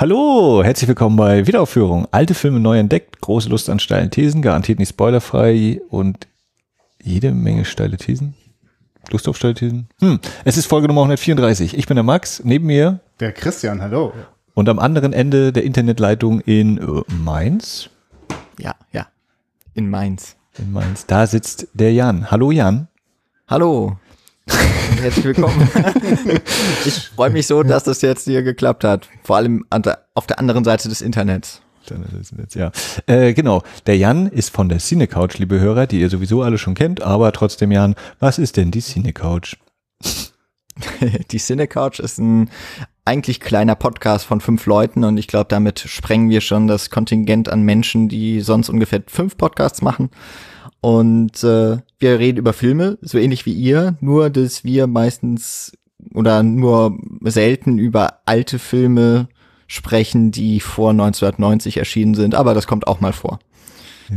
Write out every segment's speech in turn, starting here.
Hallo, herzlich willkommen bei Wiederaufführung. Alte Filme neu entdeckt, große Lust an steilen Thesen, garantiert nicht spoilerfrei und jede Menge steile Thesen. Lust auf steile Thesen? Hm, es ist Folge Nummer 134. Ich bin der Max, neben mir. Der Christian, hallo. Und am anderen Ende der Internetleitung in äh, Mainz. Ja, ja. In Mainz. In Mainz. Da sitzt der Jan. Hallo Jan. Hallo. Herzlich willkommen. ich freue mich so, dass das jetzt hier geklappt hat. Vor allem auf der anderen Seite des Internets. Ja, äh, genau. Der Jan ist von der Cinecouch, liebe Hörer, die ihr sowieso alle schon kennt, aber trotzdem, Jan, was ist denn die Cinecouch? die Cinecouch ist ein eigentlich kleiner Podcast von fünf Leuten und ich glaube, damit sprengen wir schon das Kontingent an Menschen, die sonst ungefähr fünf Podcasts machen. Und äh, wir reden über Filme, so ähnlich wie ihr, nur dass wir meistens oder nur selten über alte Filme sprechen, die vor 1990 erschienen sind, aber das kommt auch mal vor. Ja.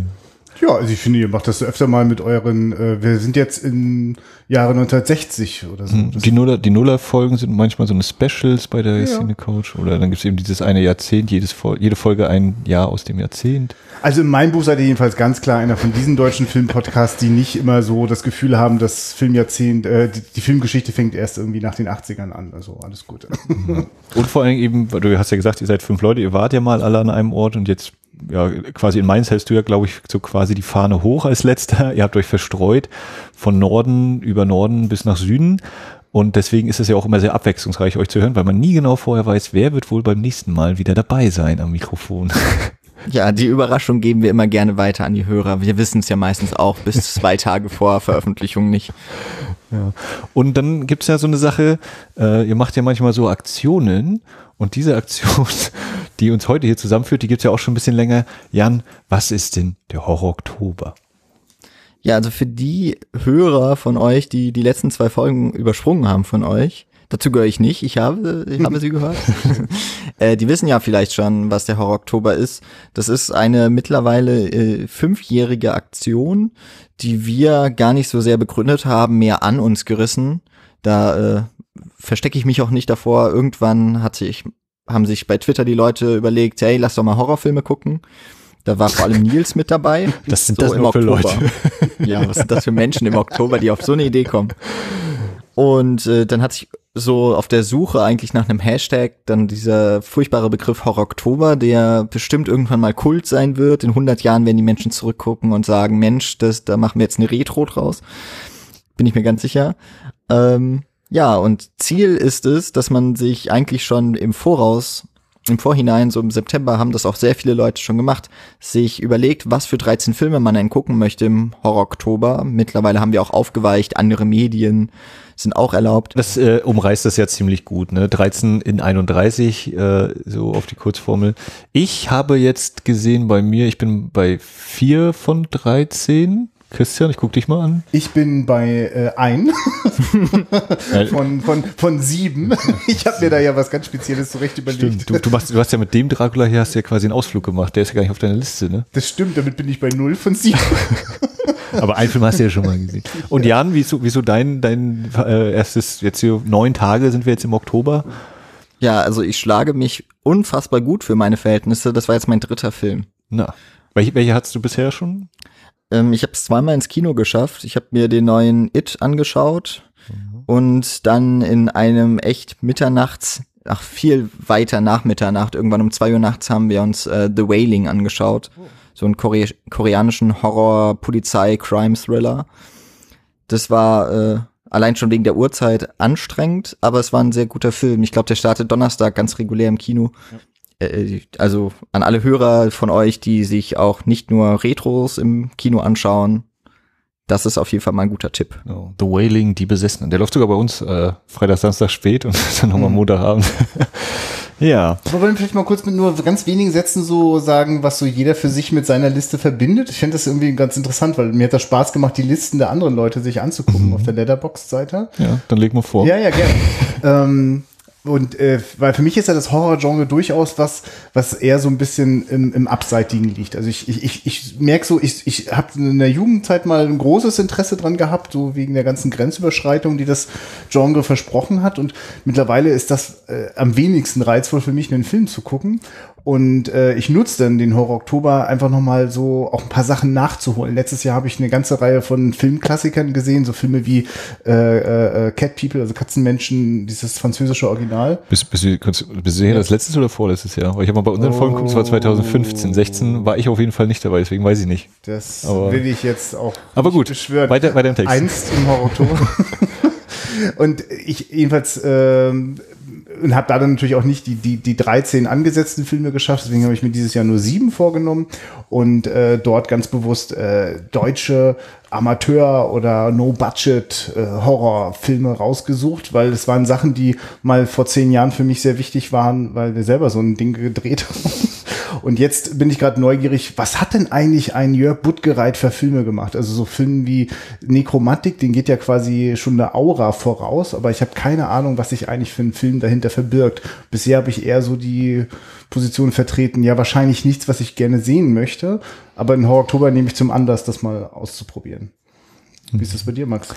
Ja, also ich finde, ihr macht das öfter mal mit euren, äh, wir sind jetzt in Jahre 1960 oder so. Hm, die Nuller, die Nuller-Folgen sind manchmal so eine Specials bei der ja. Cine Coach oder dann gibt es eben dieses eine Jahrzehnt, jedes, jede Folge ein Jahr aus dem Jahrzehnt. Also in meinem Buch seid ihr jedenfalls ganz klar einer von diesen deutschen Filmpodcasts, die nicht immer so das Gefühl haben, dass Filmjahrzehnt, äh, die, die Filmgeschichte fängt erst irgendwie nach den 80ern an. Also alles gut. Und vor allem eben, du hast ja gesagt, ihr seid fünf Leute, ihr wart ja mal alle an einem Ort und jetzt ja, quasi in Mainz hältst du ja, glaube ich, so quasi die Fahne hoch als letzter. Ihr habt euch verstreut von Norden über Norden bis nach Süden. Und deswegen ist es ja auch immer sehr abwechslungsreich, euch zu hören, weil man nie genau vorher weiß, wer wird wohl beim nächsten Mal wieder dabei sein am Mikrofon. Ja, die Überraschung geben wir immer gerne weiter an die Hörer. Wir wissen es ja meistens auch bis zwei Tage vor Veröffentlichung nicht. Ja. Und dann gibt's ja so eine Sache, äh, ihr macht ja manchmal so Aktionen und diese Aktion, die uns heute hier zusammenführt, die gibt's ja auch schon ein bisschen länger. Jan, was ist denn der Horror Oktober? Ja, also für die Hörer von euch, die die letzten zwei Folgen übersprungen haben von euch, dazu gehöre ich nicht, ich habe, ich habe sie gehört. äh, die wissen ja vielleicht schon, was der Horror Oktober ist. Das ist eine mittlerweile äh, fünfjährige Aktion, die wir gar nicht so sehr begründet haben, mehr an uns gerissen. Da äh, verstecke ich mich auch nicht davor. Irgendwann hat sich, haben sich bei Twitter die Leute überlegt, hey, lass doch mal Horrorfilme gucken. Da war vor allem Nils mit dabei. Das sind so das im Oktober. Leute. Ja, was sind das für Menschen im Oktober, die auf so eine Idee kommen? Und äh, dann hat sich so auf der Suche eigentlich nach einem Hashtag dann dieser furchtbare Begriff Horror Oktober, der bestimmt irgendwann mal Kult sein wird. In 100 Jahren werden die Menschen zurückgucken und sagen, Mensch, das, da machen wir jetzt eine Retro draus. Bin ich mir ganz sicher. Ähm, ja, und Ziel ist es, dass man sich eigentlich schon im Voraus, im Vorhinein, so im September haben das auch sehr viele Leute schon gemacht, sich überlegt, was für 13 Filme man denn gucken möchte im Horror-Oktober. Mittlerweile haben wir auch aufgeweicht, andere Medien sind auch erlaubt. Das äh, umreißt das ja ziemlich gut, ne? 13 in 31, äh, so auf die Kurzformel. Ich habe jetzt gesehen bei mir, ich bin bei vier von 13 Christian, ich guck dich mal an. Ich bin bei äh, ein von, von, von sieben. Ich habe mir da ja was ganz Spezielles zurecht überlegt. Stimmt. Du, du, machst, du hast ja mit dem Dracula hier hast ja quasi einen Ausflug gemacht. Der ist ja gar nicht auf deiner Liste, ne? Das stimmt, damit bin ich bei null von sieben. Aber einen Film hast du ja schon mal gesehen. Und Jan, wieso, wieso dein, dein äh, erstes, jetzt hier neun Tage sind wir jetzt im Oktober? Ja, also ich schlage mich unfassbar gut für meine Verhältnisse. Das war jetzt mein dritter Film. Na. Welche, welche hattest du bisher schon? Ähm, ich habe es zweimal ins Kino geschafft. Ich habe mir den neuen It angeschaut mhm. und dann in einem echt Mitternachts, ach viel weiter nach Mitternacht, irgendwann um zwei Uhr nachts haben wir uns äh, The Wailing angeschaut. Oh. So einen Kore koreanischen Horror-Polizei-Crime-Thriller. Das war äh, allein schon wegen der Uhrzeit anstrengend, aber es war ein sehr guter Film. Ich glaube, der startet Donnerstag ganz regulär im Kino. Ja. Äh, also an alle Hörer von euch, die sich auch nicht nur Retros im Kino anschauen, das ist auf jeden Fall mal ein guter Tipp. Oh, The Wailing, die Besessenen. Der läuft sogar bei uns äh, Freitag, Samstag spät und dann nochmal mhm. Montagabend. ja. Aber wollen wir vielleicht mal kurz mit nur ganz wenigen Sätzen so sagen, was so jeder für sich mit seiner Liste verbindet? Ich finde das irgendwie ganz interessant, weil mir hat das Spaß gemacht, die Listen der anderen Leute sich anzugucken mhm. auf der Letterbox-Seite. Ja, dann leg mal vor. Ja, ja, gerne. ähm, und äh, weil für mich ist ja das Horror-Genre durchaus was, was eher so ein bisschen im, im Abseitigen liegt. Also ich, ich, ich, merke so, ich, ich habe in der Jugendzeit mal ein großes Interesse dran gehabt, so wegen der ganzen Grenzüberschreitung, die das Genre versprochen hat. Und mittlerweile ist das äh, am wenigsten reizvoll für mich, einen Film zu gucken. Und äh, ich nutze dann den Horror Oktober einfach nochmal so auch ein paar Sachen nachzuholen. Letztes Jahr habe ich eine ganze Reihe von Filmklassikern gesehen, so Filme wie äh, äh, Cat People, also Katzenmenschen, dieses französische Original. Bist, bist, du, bist du sicher, das letztes oder vorletztes Jahr? Weil ich habe mal bei unseren oh. Folgen geguckt, es war 2015, 16 war ich auf jeden Fall nicht dabei, deswegen weiß ich nicht. Das aber, will ich jetzt auch aber gut, beschwören. Weiter, weiter im Text. Einst im Horror Oktober. Und ich jedenfalls ähm, und habe da dann natürlich auch nicht die, die, die 13 angesetzten Filme geschafft, deswegen habe ich mir dieses Jahr nur sieben vorgenommen und äh, dort ganz bewusst äh, deutsche Amateur- oder No-Budget-Horrorfilme äh, rausgesucht, weil es waren Sachen, die mal vor zehn Jahren für mich sehr wichtig waren, weil wir selber so ein Ding gedreht haben. Und jetzt bin ich gerade neugierig, was hat denn eigentlich ein Jörg Buttgereit für Filme gemacht? Also so Filme wie Nekromantik, den geht ja quasi schon eine Aura voraus, aber ich habe keine Ahnung, was sich eigentlich für einen Film dahinter verbirgt. Bisher habe ich eher so die Position vertreten, ja wahrscheinlich nichts, was ich gerne sehen möchte, aber in Horror Oktober nehme ich zum Anlass, das mal auszuprobieren. Wie ist das bei dir, Max?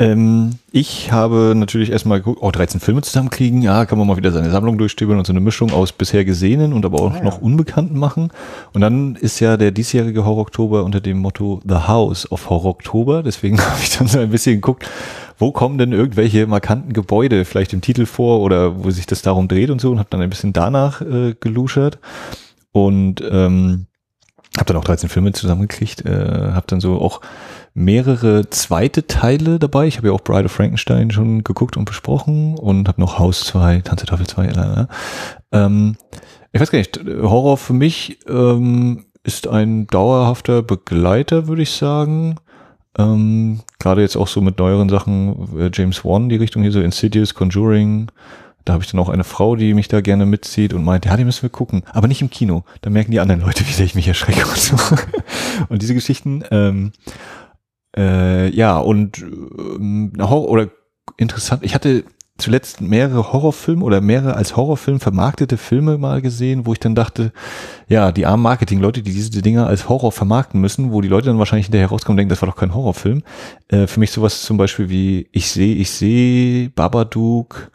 Ähm, ich habe natürlich erstmal geguckt, oh, 13 Filme zusammenkriegen, ja, kann man mal wieder seine Sammlung durchstöbern und so eine Mischung aus bisher Gesehenen und aber auch ah, ja. noch Unbekannten machen. Und dann ist ja der diesjährige Horror Oktober unter dem Motto The House of Horror Oktober. Deswegen habe ich dann so ein bisschen geguckt, wo kommen denn irgendwelche markanten Gebäude vielleicht im Titel vor oder wo sich das darum dreht und so und habe dann ein bisschen danach äh, geluschert. Und ähm, habe dann auch 13 Filme zusammengekriegt, äh, habe dann so auch mehrere zweite Teile dabei. Ich habe ja auch Bride of Frankenstein schon geguckt und besprochen und habe noch Haus 2, Tanze Teufel 2. Äh, ähm, ich weiß gar nicht, Horror für mich ähm, ist ein dauerhafter Begleiter, würde ich sagen. Ähm, Gerade jetzt auch so mit neueren Sachen, äh, James Wan, die Richtung hier so Insidious, Conjuring, da habe ich dann auch eine Frau, die mich da gerne mitzieht und meint, ja, die müssen wir gucken, aber nicht im Kino. Da merken die anderen Leute, wie sehr ich mich erschrecke und so. und diese Geschichten, ähm, äh, ja, und ähm, Horror oder interessant, ich hatte zuletzt mehrere Horrorfilme oder mehrere als Horrorfilm vermarktete Filme mal gesehen, wo ich dann dachte, ja, die armen Marketing-Leute, die diese Dinger als Horror vermarkten müssen, wo die Leute dann wahrscheinlich hinterher rauskommen und denken, das war doch kein Horrorfilm. Äh, für mich sowas zum Beispiel wie Ich sehe, ich sehe, Babadook,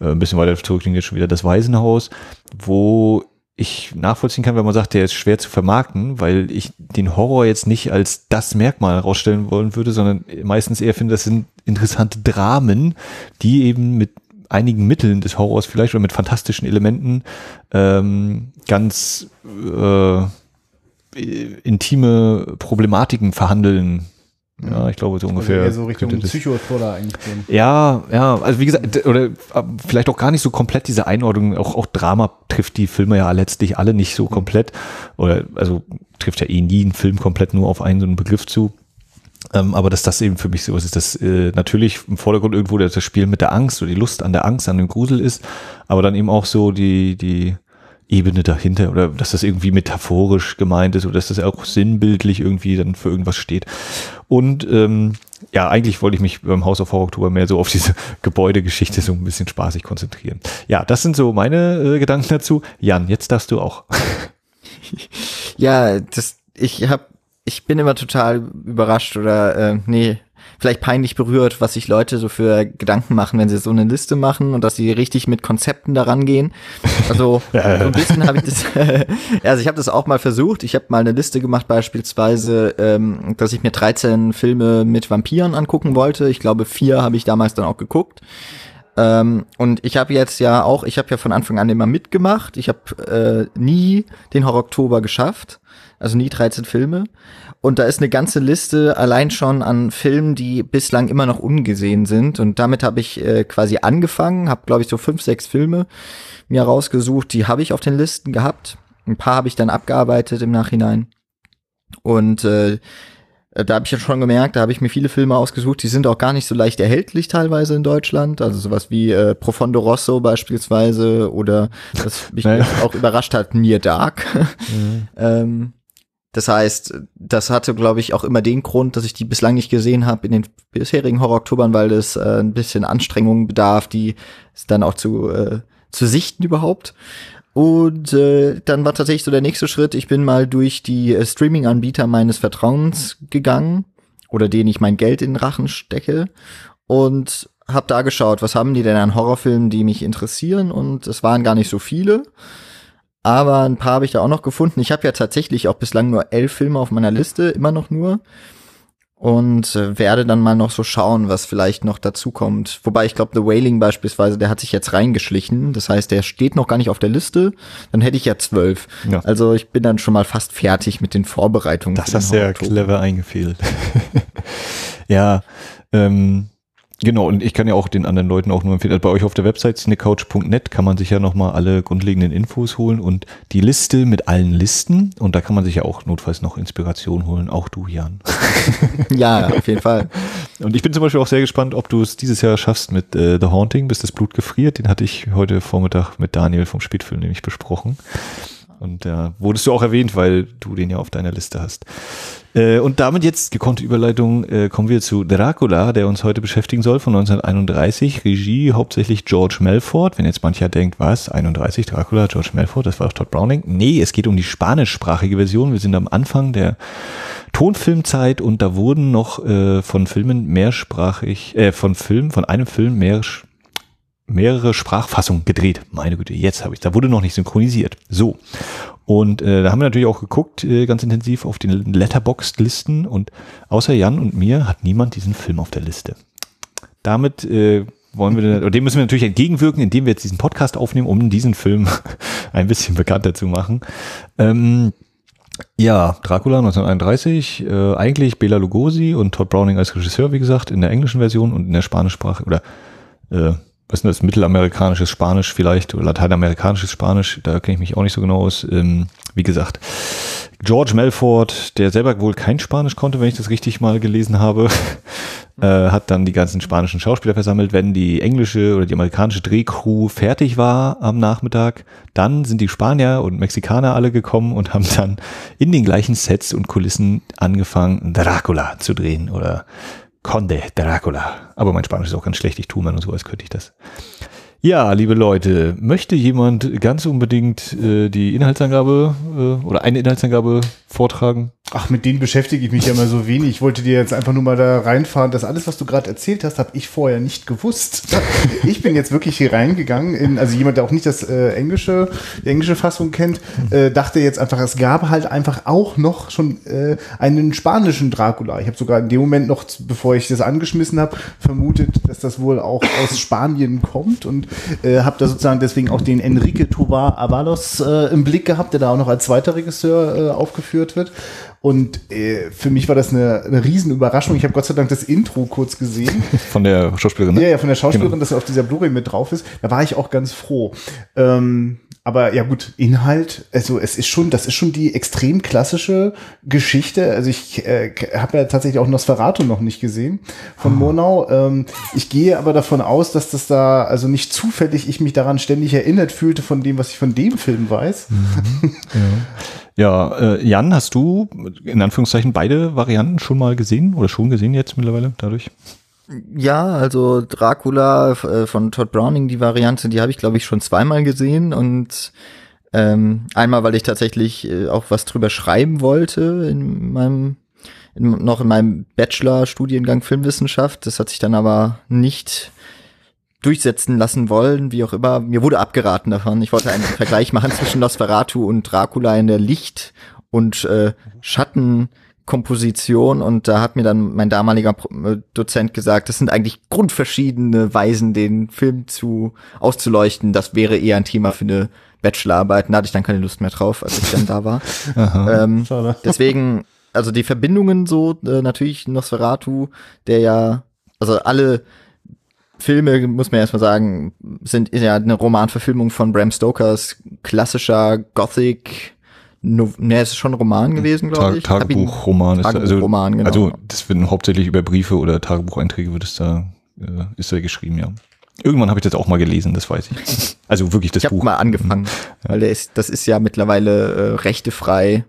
äh, ein bisschen weiter zurück jetzt schon wieder das Waisenhaus, wo ich nachvollziehen kann, wenn man sagt, der ist schwer zu vermarkten, weil ich den Horror jetzt nicht als das Merkmal herausstellen wollen würde, sondern meistens eher finde, das sind interessante Dramen, die eben mit einigen Mitteln des Horrors vielleicht oder mit fantastischen Elementen ähm, ganz äh, intime Problematiken verhandeln, ja, ich glaube so ungefähr. Also eher so Richtung Psychothriller eigentlich. Gehen. Ja, ja, also wie gesagt, oder vielleicht auch gar nicht so komplett diese Einordnung, auch, auch Drama trifft die Filme ja letztlich alle nicht so komplett. Oder also trifft ja eh nie ein Film komplett nur auf einen so einen Begriff zu. Ähm, aber dass das eben für mich so ist, dass äh, natürlich im Vordergrund irgendwo das Spiel mit der Angst oder die Lust an der Angst, an dem Grusel ist, aber dann eben auch so die, die Ebene dahinter oder dass das irgendwie metaphorisch gemeint ist oder dass das auch sinnbildlich irgendwie dann für irgendwas steht. Und ähm, ja, eigentlich wollte ich mich beim House of Horror Oktober mehr so auf diese Gebäudegeschichte so ein bisschen spaßig konzentrieren. Ja, das sind so meine äh, Gedanken dazu. Jan, jetzt darfst du auch. ja, das, ich habe, ich bin immer total überrascht oder äh, nee, vielleicht peinlich berührt, was sich Leute so für Gedanken machen, wenn sie so eine Liste machen und dass sie richtig mit Konzepten daran gehen. Also so ein bisschen habe ich das, also ich habe das auch mal versucht. Ich habe mal eine Liste gemacht, beispielsweise, ähm, dass ich mir 13 Filme mit Vampiren angucken wollte. Ich glaube, vier habe ich damals dann auch geguckt. Ähm, und ich habe jetzt ja auch, ich habe ja von Anfang an immer mitgemacht. Ich habe äh, nie den Horror Oktober geschafft, also nie 13 Filme. Und da ist eine ganze Liste allein schon an Filmen, die bislang immer noch ungesehen sind. Und damit habe ich äh, quasi angefangen, habe, glaube ich, so fünf, sechs Filme mir rausgesucht. Die habe ich auf den Listen gehabt. Ein paar habe ich dann abgearbeitet im Nachhinein. Und äh, da habe ich ja schon gemerkt, da habe ich mir viele Filme ausgesucht, die sind auch gar nicht so leicht erhältlich teilweise in Deutschland. Also sowas wie äh, Profondo Rosso beispielsweise oder was mich naja. auch überrascht hat, Near Dark. Mhm. ähm, das heißt, das hatte, glaube ich, auch immer den Grund, dass ich die bislang nicht gesehen habe in den bisherigen Horror-Oktobern, weil es äh, ein bisschen Anstrengung bedarf, die dann auch zu, äh, zu sichten überhaupt. Und äh, dann war tatsächlich so der nächste Schritt, ich bin mal durch die äh, Streaming-Anbieter meines Vertrauens gegangen oder denen ich mein Geld in den Rachen stecke und habe da geschaut, was haben die denn an Horrorfilmen, die mich interessieren und es waren gar nicht so viele. Aber ein paar habe ich da auch noch gefunden. Ich habe ja tatsächlich auch bislang nur elf Filme auf meiner Liste, immer noch nur. Und äh, werde dann mal noch so schauen, was vielleicht noch dazu kommt. Wobei ich glaube, The Wailing beispielsweise, der hat sich jetzt reingeschlichen. Das heißt, der steht noch gar nicht auf der Liste. Dann hätte ich ja zwölf. Ja. Also ich bin dann schon mal fast fertig mit den Vorbereitungen. Das hast du ja clever eingefehlt. ja, ähm, Genau, und ich kann ja auch den anderen Leuten auch nur empfehlen, also bei euch auf der Website cinecouch.net kann man sich ja nochmal alle grundlegenden Infos holen und die Liste mit allen Listen und da kann man sich ja auch notfalls noch Inspiration holen, auch du, Jan. ja, auf jeden Fall. Und ich bin zum Beispiel auch sehr gespannt, ob du es dieses Jahr schaffst mit äh, The Haunting, bis das Blut gefriert. Den hatte ich heute Vormittag mit Daniel vom Spätfilm nämlich besprochen. Und da wurdest du auch erwähnt, weil du den ja auf deiner Liste hast. Äh, und damit jetzt gekonnte Überleitung äh, kommen wir zu Dracula, der uns heute beschäftigen soll, von 1931. Regie hauptsächlich George Melford. Wenn jetzt mancher denkt, was, 31 Dracula, George Melford, das war doch Todd Browning. Nee, es geht um die spanischsprachige Version. Wir sind am Anfang der Tonfilmzeit und da wurden noch äh, von Filmen mehrsprachig, äh, von Filmen, von einem Film mehr mehrere Sprachfassungen gedreht. Meine Güte, jetzt habe ich. Da wurde noch nicht synchronisiert. So. Und äh, da haben wir natürlich auch geguckt, äh, ganz intensiv auf den Letterboxd-Listen und außer Jan und mir hat niemand diesen Film auf der Liste. Damit äh, wollen wir, oder dem müssen wir natürlich entgegenwirken, indem wir jetzt diesen Podcast aufnehmen, um diesen Film ein bisschen bekannter zu machen. Ähm, ja, Dracula 1931, äh, eigentlich Bela Lugosi und Todd Browning als Regisseur, wie gesagt, in der englischen Version und in der Spanischsprache oder äh, was ist das, mittelamerikanisches Spanisch vielleicht oder lateinamerikanisches Spanisch, da kenne ich mich auch nicht so genau aus. Ähm, wie gesagt, George Melford, der selber wohl kein Spanisch konnte, wenn ich das richtig mal gelesen habe, äh, hat dann die ganzen spanischen Schauspieler versammelt. Wenn die englische oder die amerikanische Drehcrew fertig war am Nachmittag, dann sind die Spanier und Mexikaner alle gekommen und haben dann in den gleichen Sets und Kulissen angefangen, Dracula zu drehen oder Conde Dracula. Aber mein Spanisch ist auch ganz schlecht. Ich tue mal nur so, als könnte ich das. Ja, liebe Leute, möchte jemand ganz unbedingt äh, die Inhaltsangabe äh, oder eine Inhaltsangabe vortragen? Ach, mit denen beschäftige ich mich ja mal so wenig. Ich wollte dir jetzt einfach nur mal da reinfahren. Das alles, was du gerade erzählt hast, habe ich vorher nicht gewusst. Ich bin jetzt wirklich hier reingegangen in, also jemand, der auch nicht das äh, englische, die englische Fassung kennt, äh, dachte jetzt einfach, es gab halt einfach auch noch schon äh, einen spanischen Dracula. Ich habe sogar in dem Moment noch, bevor ich das angeschmissen habe, vermutet, dass das wohl auch aus Spanien kommt und äh, habe da sozusagen deswegen auch den Enrique Tovar Avalos äh, im Blick gehabt, der da auch noch als zweiter Regisseur äh, aufgeführt wird. Und äh, für mich war das eine, eine Riesenüberraschung. Ich habe Gott sei Dank das Intro kurz gesehen. Von der Schauspielerin, ne? Ja, ja, von der Schauspielerin, genau. dass er auf dieser Blu-ray mit drauf ist. Da war ich auch ganz froh. Ähm, aber ja gut, Inhalt, also es ist schon, das ist schon die extrem klassische Geschichte. Also ich äh, habe ja tatsächlich auch Nosferatu noch nicht gesehen von oh. Murnau. Ähm, ich gehe aber davon aus, dass das da, also nicht zufällig ich mich daran ständig erinnert fühlte von dem, was ich von dem Film weiß. Mhm. Ja, ja äh, Jan, hast du in Anführungszeichen beide Varianten schon mal gesehen oder schon gesehen jetzt mittlerweile dadurch? Ja, also Dracula äh, von Todd Browning, die Variante, die habe ich glaube ich schon zweimal gesehen und ähm, einmal, weil ich tatsächlich äh, auch was drüber schreiben wollte in meinem in, noch in meinem Bachelor-Studiengang Filmwissenschaft. Das hat sich dann aber nicht durchsetzen lassen wollen, wie auch immer. Mir wurde abgeraten davon. Ich wollte einen Vergleich machen zwischen Nosferatu und Dracula in der Licht- und äh, Schatten- Komposition und da hat mir dann mein damaliger äh, Dozent gesagt, das sind eigentlich grundverschiedene Weisen, den Film zu auszuleuchten. Das wäre eher ein Thema für eine Bachelorarbeit. Da hatte ich dann keine Lust mehr drauf, als ich dann da war. ähm, deswegen, also die Verbindungen so, äh, natürlich Nosferatu, der ja, also alle Filme, muss man erstmal sagen, sind ja eine Romanverfilmung von Bram Stokers klassischer Gothic No, ne, es ist schon ein Roman gewesen, glaube ich. Tagebuchroman ist also, Roman, genau. Also das wird hauptsächlich über Briefe oder Tagebucheinträge wird es da äh, ist da geschrieben, ja. Irgendwann habe ich das auch mal gelesen, das weiß ich. Also wirklich das ich Buch. Ich mal angefangen, mhm. weil der ist, das ist ja mittlerweile äh, rechtefrei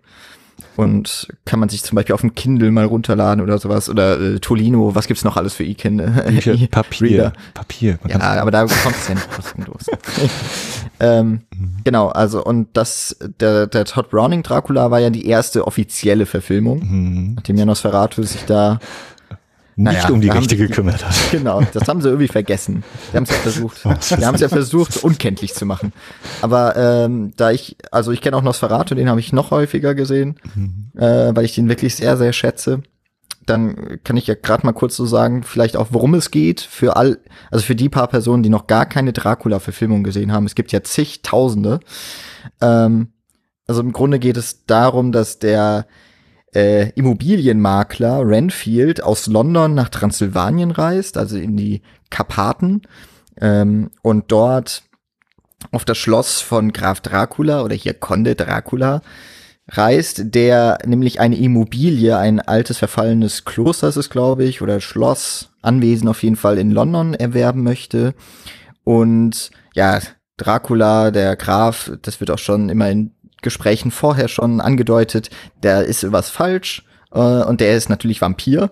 Und kann man sich zum Beispiel auf dem Kindle mal runterladen oder sowas. Oder äh, Tolino, was gibt's noch alles für E-Kinder? Bücher, Papier. Papier. Man ja, aber da kommt es ja nicht kostenlos. ähm, mhm. Genau, also und das, der, der Todd Browning Dracula war ja die erste offizielle Verfilmung, mhm. nachdem ja Nosferatu sich da nicht naja, um die Rechte gekümmert hat. Genau, das haben sie irgendwie vergessen. Die haben es ja versucht. Die haben es ja versucht, unkenntlich zu machen. Aber ähm, da ich, also ich kenne auch Nosferatu, den habe ich noch häufiger gesehen, mhm. äh, weil ich den wirklich sehr, sehr schätze. Dann kann ich ja gerade mal kurz so sagen, vielleicht auch, worum es geht für all, also für die paar Personen, die noch gar keine Dracula-Verfilmung gesehen haben. Es gibt ja zigtausende. Ähm, also im Grunde geht es darum, dass der äh, Immobilienmakler Renfield aus London nach Transsilvanien reist, also in die Karpaten, ähm, und dort auf das Schloss von Graf Dracula oder hier Conde Dracula reist, der nämlich eine Immobilie, ein altes verfallenes Kloster ist es, glaube ich, oder Schloss, Anwesen auf jeden Fall in London erwerben möchte. Und ja, Dracula, der Graf, das wird auch schon immer in Gesprächen vorher schon angedeutet, der ist was falsch. äh, und der ist natürlich Vampir.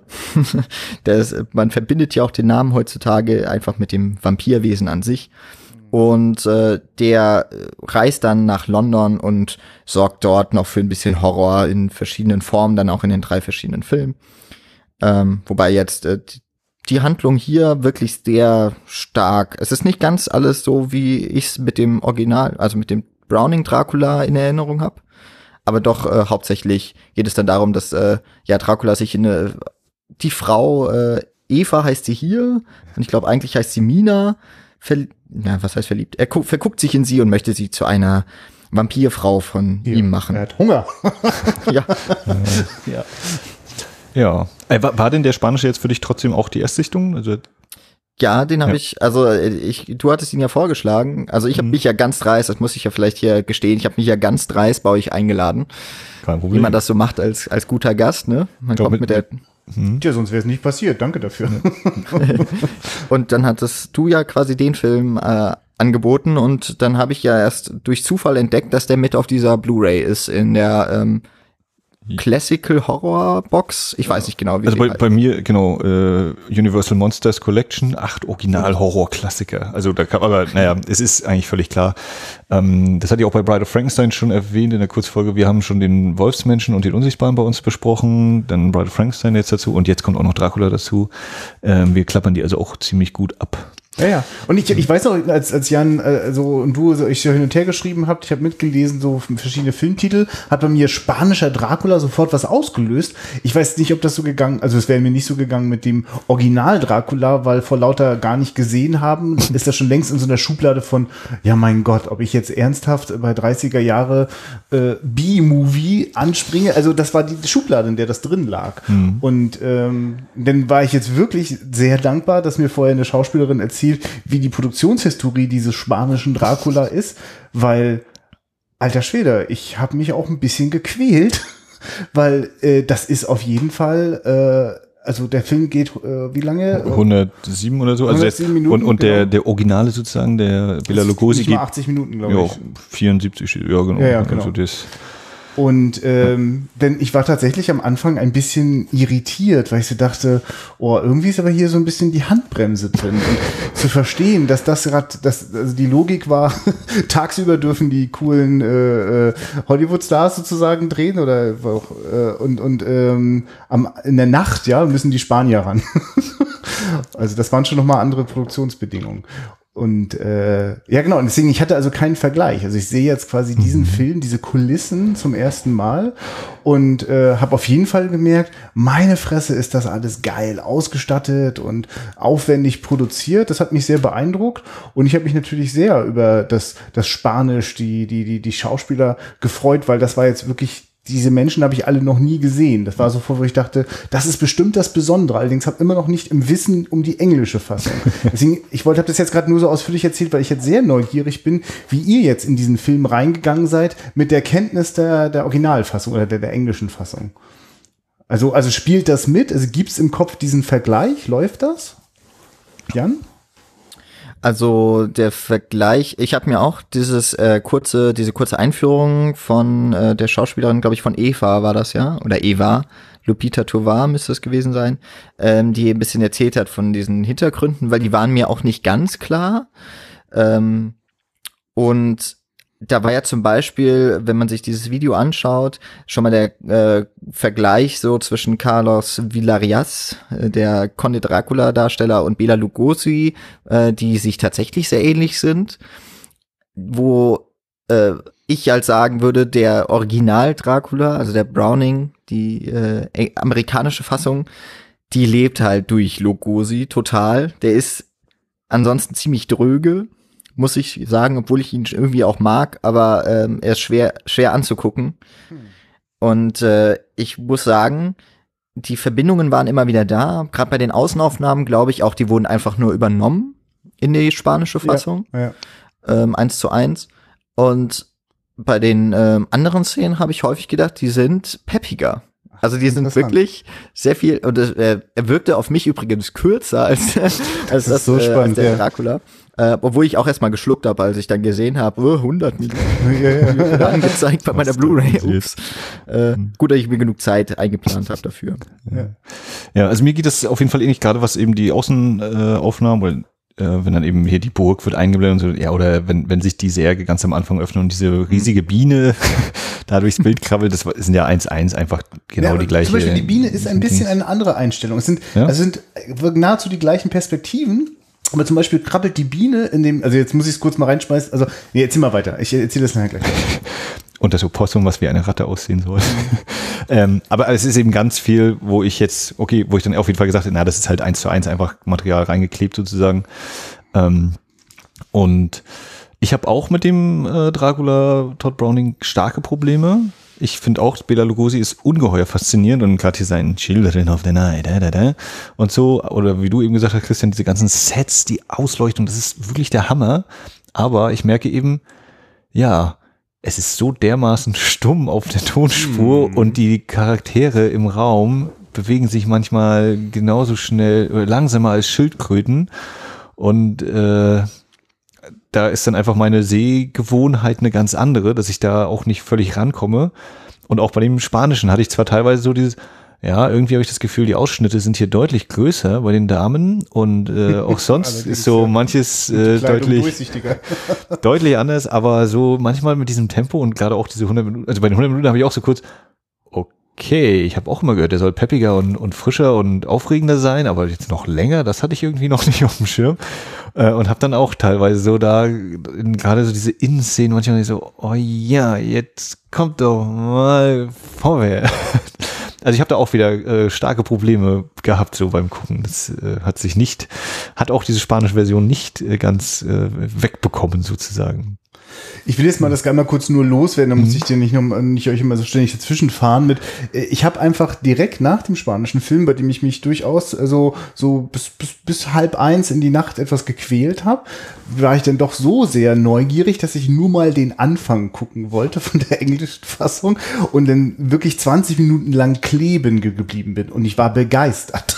der ist, man verbindet ja auch den Namen heutzutage einfach mit dem Vampirwesen an sich. Und äh, der reist dann nach London und sorgt dort noch für ein bisschen Horror in verschiedenen Formen, dann auch in den drei verschiedenen Filmen. Ähm, wobei jetzt äh, die Handlung hier wirklich sehr stark. Es ist nicht ganz alles so, wie ich es mit dem Original, also mit dem Browning Dracula in Erinnerung habe. Aber doch äh, hauptsächlich geht es dann darum, dass äh, ja Dracula sich in eine, die Frau äh, Eva heißt sie hier und ich glaube eigentlich heißt sie Mina. Ver ja, was heißt verliebt? Er verguckt sich in sie und möchte sie zu einer Vampirfrau von ja, ihm machen. Er hat Hunger. ja. ja. Ja. Äh, war, war denn der Spanische jetzt für dich trotzdem auch die Erstsichtung? Also ja, den habe ja. ich, also äh, ich, du hattest ihn ja vorgeschlagen. Also ich habe mhm. mich ja ganz dreist, das muss ich ja vielleicht hier gestehen, ich habe mich ja ganz dreist bei euch eingeladen. Kein Problem. Wie man das so macht als, als guter Gast, ne? Man Doch, kommt mit, mit der. Mhm. Ja, sonst wäre es nicht passiert. Danke dafür. und dann hattest du ja quasi den Film äh, angeboten und dann habe ich ja erst durch Zufall entdeckt, dass der mit auf dieser Blu-ray ist in der ähm, Classical Horror Box. Ich weiß nicht genau, wie Also bei, bei mir, genau, äh, Universal Monsters Collection, acht Original-Horror-Klassiker. Also da kann, aber naja, es ist eigentlich völlig klar. Ähm, das hatte ich auch bei Bride of Frankenstein schon erwähnt in der Kurzfolge. Wir haben schon den Wolfsmenschen und den Unsichtbaren bei uns besprochen, dann Bride of Frankenstein jetzt dazu und jetzt kommt auch noch Dracula dazu. Ähm, wir klappern die also auch ziemlich gut ab. Ja, ja. Und ich, ich weiß noch, als, als Jan äh, so und du so ich so hin und her geschrieben habt, ich habe mitgelesen, so verschiedene Filmtitel, hat bei mir spanischer Dracula sofort was ausgelöst. Ich weiß nicht, ob das so gegangen, also es wäre mir nicht so gegangen mit dem Original Dracula, weil vor lauter gar nicht gesehen haben, ist das schon längst in so einer Schublade von, ja mein Gott, ob ich jetzt ernsthaft bei 30er Jahre äh, B-Movie anspringe. Also das war die Schublade, in der das drin lag. Mhm. Und ähm, dann war ich jetzt wirklich sehr dankbar, dass mir vorher eine Schauspielerin erzählt, erzählt, wie die Produktionshistorie dieses spanischen Dracula ist, weil, alter Schwede, ich habe mich auch ein bisschen gequält, weil äh, das ist auf jeden Fall äh, also der Film geht äh, wie lange? 107 oder so. 107 also Minuten, und und genau. der der Originale sozusagen, der Bela Lugosi geht 80 Minuten, glaube ich. 74, ja genau. Ja, ja, genau. Also das und ähm, denn ich war tatsächlich am Anfang ein bisschen irritiert, weil ich so dachte, oh, irgendwie ist aber hier so ein bisschen die Handbremse drin. Und zu verstehen, dass das gerade, dass also die Logik war, tagsüber dürfen die coolen äh, äh, Hollywood-Stars sozusagen drehen oder äh, und, und ähm, am, in der Nacht, ja, müssen die Spanier ran. also das waren schon nochmal andere Produktionsbedingungen. Und äh, ja, genau, und deswegen, ich hatte also keinen Vergleich. Also ich sehe jetzt quasi diesen mhm. Film, diese Kulissen zum ersten Mal und äh, habe auf jeden Fall gemerkt, meine Fresse ist das alles geil ausgestattet und aufwendig produziert. Das hat mich sehr beeindruckt und ich habe mich natürlich sehr über das, das Spanisch, die, die, die, die Schauspieler gefreut, weil das war jetzt wirklich diese Menschen habe ich alle noch nie gesehen. Das war so vor, wo ich dachte, das ist bestimmt das Besondere. Allerdings habe immer noch nicht im Wissen um die englische Fassung. Deswegen, ich wollte, habe das jetzt gerade nur so ausführlich erzählt, weil ich jetzt sehr neugierig bin, wie ihr jetzt in diesen Film reingegangen seid mit der Kenntnis der, der Originalfassung oder der, der englischen Fassung. Also, also spielt das mit? Also gibt es im Kopf diesen Vergleich? Läuft das? Jan? Also der Vergleich, ich habe mir auch dieses äh, kurze, diese kurze Einführung von äh, der Schauspielerin, glaube ich, von Eva war das ja, oder Eva, Lupita Tovar müsste es gewesen sein, ähm, die ein bisschen erzählt hat von diesen Hintergründen, weil die waren mir auch nicht ganz klar. Ähm, und da war ja zum Beispiel, wenn man sich dieses Video anschaut, schon mal der äh, Vergleich so zwischen Carlos Villarias, äh, der Conde Dracula Darsteller, und Bela Lugosi, äh, die sich tatsächlich sehr ähnlich sind, wo äh, ich halt sagen würde, der Original Dracula, also der Browning, die äh, amerikanische Fassung, die lebt halt durch Lugosi total. Der ist ansonsten ziemlich dröge, muss ich sagen, obwohl ich ihn irgendwie auch mag, aber ähm, er ist schwer, schwer anzugucken. Hm. Und äh, ich muss sagen, die Verbindungen waren immer wieder da. Gerade bei den Außenaufnahmen, glaube ich, auch die wurden einfach nur übernommen in die spanische Fassung. Ja, ja. Ähm, eins zu eins. Und bei den ähm, anderen Szenen habe ich häufig gedacht, die sind peppiger. Also die sind wirklich sehr viel, und äh, er wirkte auf mich übrigens kürzer als, als das, das so äh, spannend, als der ja. Dracula. Äh, obwohl ich auch erstmal geschluckt habe, als ich dann gesehen habe, oh, 100 Minuten ja, ja. angezeigt bei meiner Blu-ray. Ups. Äh, gut, dass ich mir genug Zeit eingeplant habe dafür. Ja. ja, also mir geht das auf jeden Fall ähnlich, gerade was eben die Außenaufnahmen, äh, äh, wenn dann eben hier die Burg wird eingeblendet und so, ja, oder wenn, wenn sich die Särge ganz am Anfang öffnen und diese riesige Biene da durchs Bild krabbelt, das sind ja 1-1 einfach genau ja, die gleiche. Zum Beispiel die Biene ist ein bisschen eine andere Einstellung. Es sind, ja? also sind nahezu die gleichen Perspektiven, aber zum Beispiel krabbelt die Biene in dem, also jetzt muss ich es kurz mal reinschmeißen, also, nee, erzähl mal weiter. Ich erzähle das nachher gleich. Und das Opossum, was wie eine Ratte aussehen soll. ähm, aber es ist eben ganz viel, wo ich jetzt, okay, wo ich dann auf jeden Fall gesagt habe, na, das ist halt eins zu eins einfach Material reingeklebt sozusagen. Ähm, und ich habe auch mit dem äh, Dracula Todd Browning starke Probleme. Ich finde auch, Bela Lugosi ist ungeheuer faszinierend und gerade hier sein Children of the Night da, da, da. und so, oder wie du eben gesagt hast, Christian, diese ganzen Sets, die Ausleuchtung, das ist wirklich der Hammer. Aber ich merke eben, ja, es ist so dermaßen stumm auf der Tonspur mm. und die Charaktere im Raum bewegen sich manchmal genauso schnell, langsamer als Schildkröten und äh, da ist dann einfach meine Sehgewohnheit eine ganz andere, dass ich da auch nicht völlig rankomme. Und auch bei dem Spanischen hatte ich zwar teilweise so dieses, ja, irgendwie habe ich das Gefühl, die Ausschnitte sind hier deutlich größer bei den Damen und äh, auch sonst ist so manches äh, deutlich, deutlich anders, aber so manchmal mit diesem Tempo und gerade auch diese 100 Minuten, also bei den 100 Minuten habe ich auch so kurz, okay, ich habe auch immer gehört, der soll peppiger und, und frischer und aufregender sein, aber jetzt noch länger, das hatte ich irgendwie noch nicht auf dem Schirm. Äh, und habe dann auch teilweise so da, gerade so diese Innenszenen, manchmal so, oh ja, jetzt kommt doch mal vorwärts. Also ich habe da auch wieder äh, starke Probleme gehabt so beim Gucken. Das äh, hat sich nicht, hat auch diese spanische Version nicht äh, ganz äh, wegbekommen sozusagen. Ich will jetzt mal das einmal kurz nur loswerden, dann muss mhm. ich dir nicht, noch, nicht euch immer so ständig dazwischen fahren mit. Äh, ich habe einfach direkt nach dem spanischen Film, bei dem ich mich durchaus äh, so, so bis, bis, bis halb eins in die Nacht etwas gequält habe, war ich dann doch so sehr neugierig, dass ich nur mal den Anfang gucken wollte von der englischen Fassung und dann wirklich 20 Minuten lang kleben geblieben bin und ich war begeistert.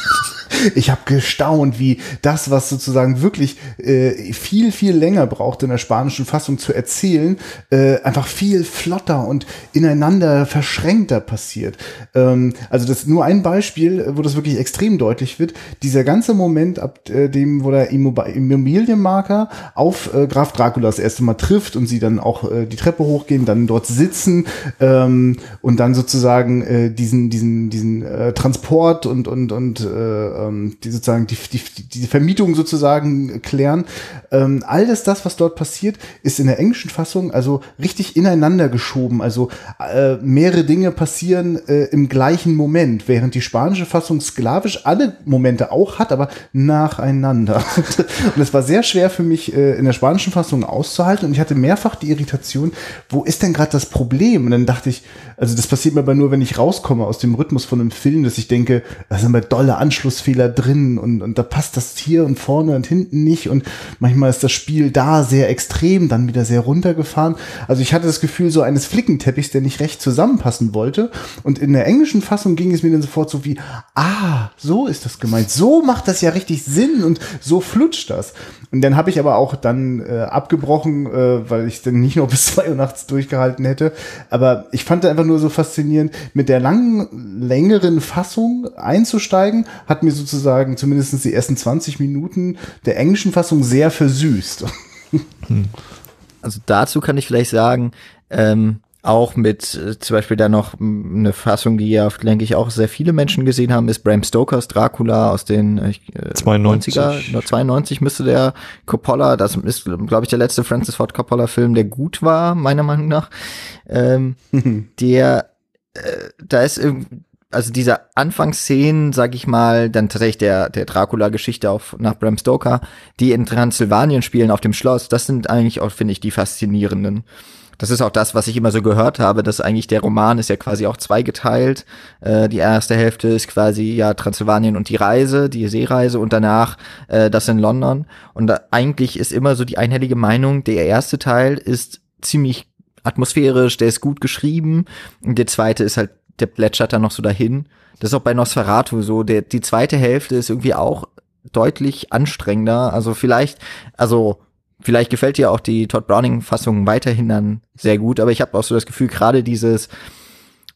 Ich habe gestaunt, wie das, was sozusagen wirklich äh, viel, viel länger braucht in der spanischen Fassung zu erzählen, äh, einfach viel flotter und ineinander verschränkter passiert. Ähm, also das ist nur ein Beispiel, wo das wirklich extrem deutlich wird. Dieser ganze Moment, ab äh, dem, wo der Immobilienmarker auf äh, Graf Dracula das erste Mal trifft und sie dann auch äh, die Treppe hochgehen, dann dort sitzen ähm, und dann sozusagen äh, diesen, diesen, diesen äh, Transport und, und, und äh, ähm, die sozusagen die, die, die Vermietung sozusagen klären. Ähm, all das, das, was dort passiert, ist in der englischen Fassung also richtig ineinander geschoben. Also äh, mehrere Dinge passieren äh, im gleichen Moment, während die spanische Fassung sklavisch alle Momente auch hat, aber nacheinander. und es war sehr schwer für mich äh, in der spanischen Fassung auszuhalten und ich hatte mehrfach die Irritation, wo ist denn gerade das Problem? Und dann dachte ich, also das passiert mir aber nur, wenn ich rauskomme aus dem Rhythmus von einem Film, dass ich denke, das sind aber dolle Anschlussfehler Sprachfehler drin und, und da passt das hier und vorne und hinten nicht und manchmal ist das Spiel da sehr extrem, dann wieder sehr runtergefahren. Also ich hatte das Gefühl so eines Flickenteppichs, der nicht recht zusammenpassen wollte und in der englischen Fassung ging es mir dann sofort so wie, ah, so ist das gemeint, so macht das ja richtig Sinn und so flutscht das. Und dann habe ich aber auch dann äh, abgebrochen, äh, weil ich dann nicht noch bis zwei Uhr nachts durchgehalten hätte. Aber ich fand einfach nur so faszinierend, mit der langen, längeren Fassung einzusteigen, hat mir sozusagen zumindest die ersten 20 Minuten der englischen Fassung sehr versüßt. Also dazu kann ich vielleicht sagen, ähm, auch mit äh, zum Beispiel da noch eine Fassung, die ja, denke ich, auch sehr viele Menschen gesehen haben, ist Bram Stokers Dracula aus den äh, 92. 90er. 92 müsste der Coppola, das ist, glaube ich, der letzte Francis Ford Coppola-Film, der gut war, meiner Meinung nach. Ähm, der, äh, da ist irgendwie, also diese Anfangsszenen, sag ich mal, dann tatsächlich der, der Dracula-Geschichte auf nach Bram Stoker, die in Transsilvanien spielen auf dem Schloss, das sind eigentlich auch, finde ich, die faszinierenden. Das ist auch das, was ich immer so gehört habe, dass eigentlich der Roman ist ja quasi auch zweigeteilt. Äh, die erste Hälfte ist quasi ja Transsilvanien und die Reise, die Seereise und danach äh, das in London. Und da, eigentlich ist immer so die einhellige Meinung, der erste Teil ist ziemlich atmosphärisch, der ist gut geschrieben und der zweite ist halt, der plätschert dann noch so dahin. Das ist auch bei Nosferatu so. Der, die zweite Hälfte ist irgendwie auch deutlich anstrengender. Also vielleicht, also vielleicht gefällt dir auch die Todd Browning-Fassung weiterhin dann sehr gut, aber ich habe auch so das Gefühl, gerade dieses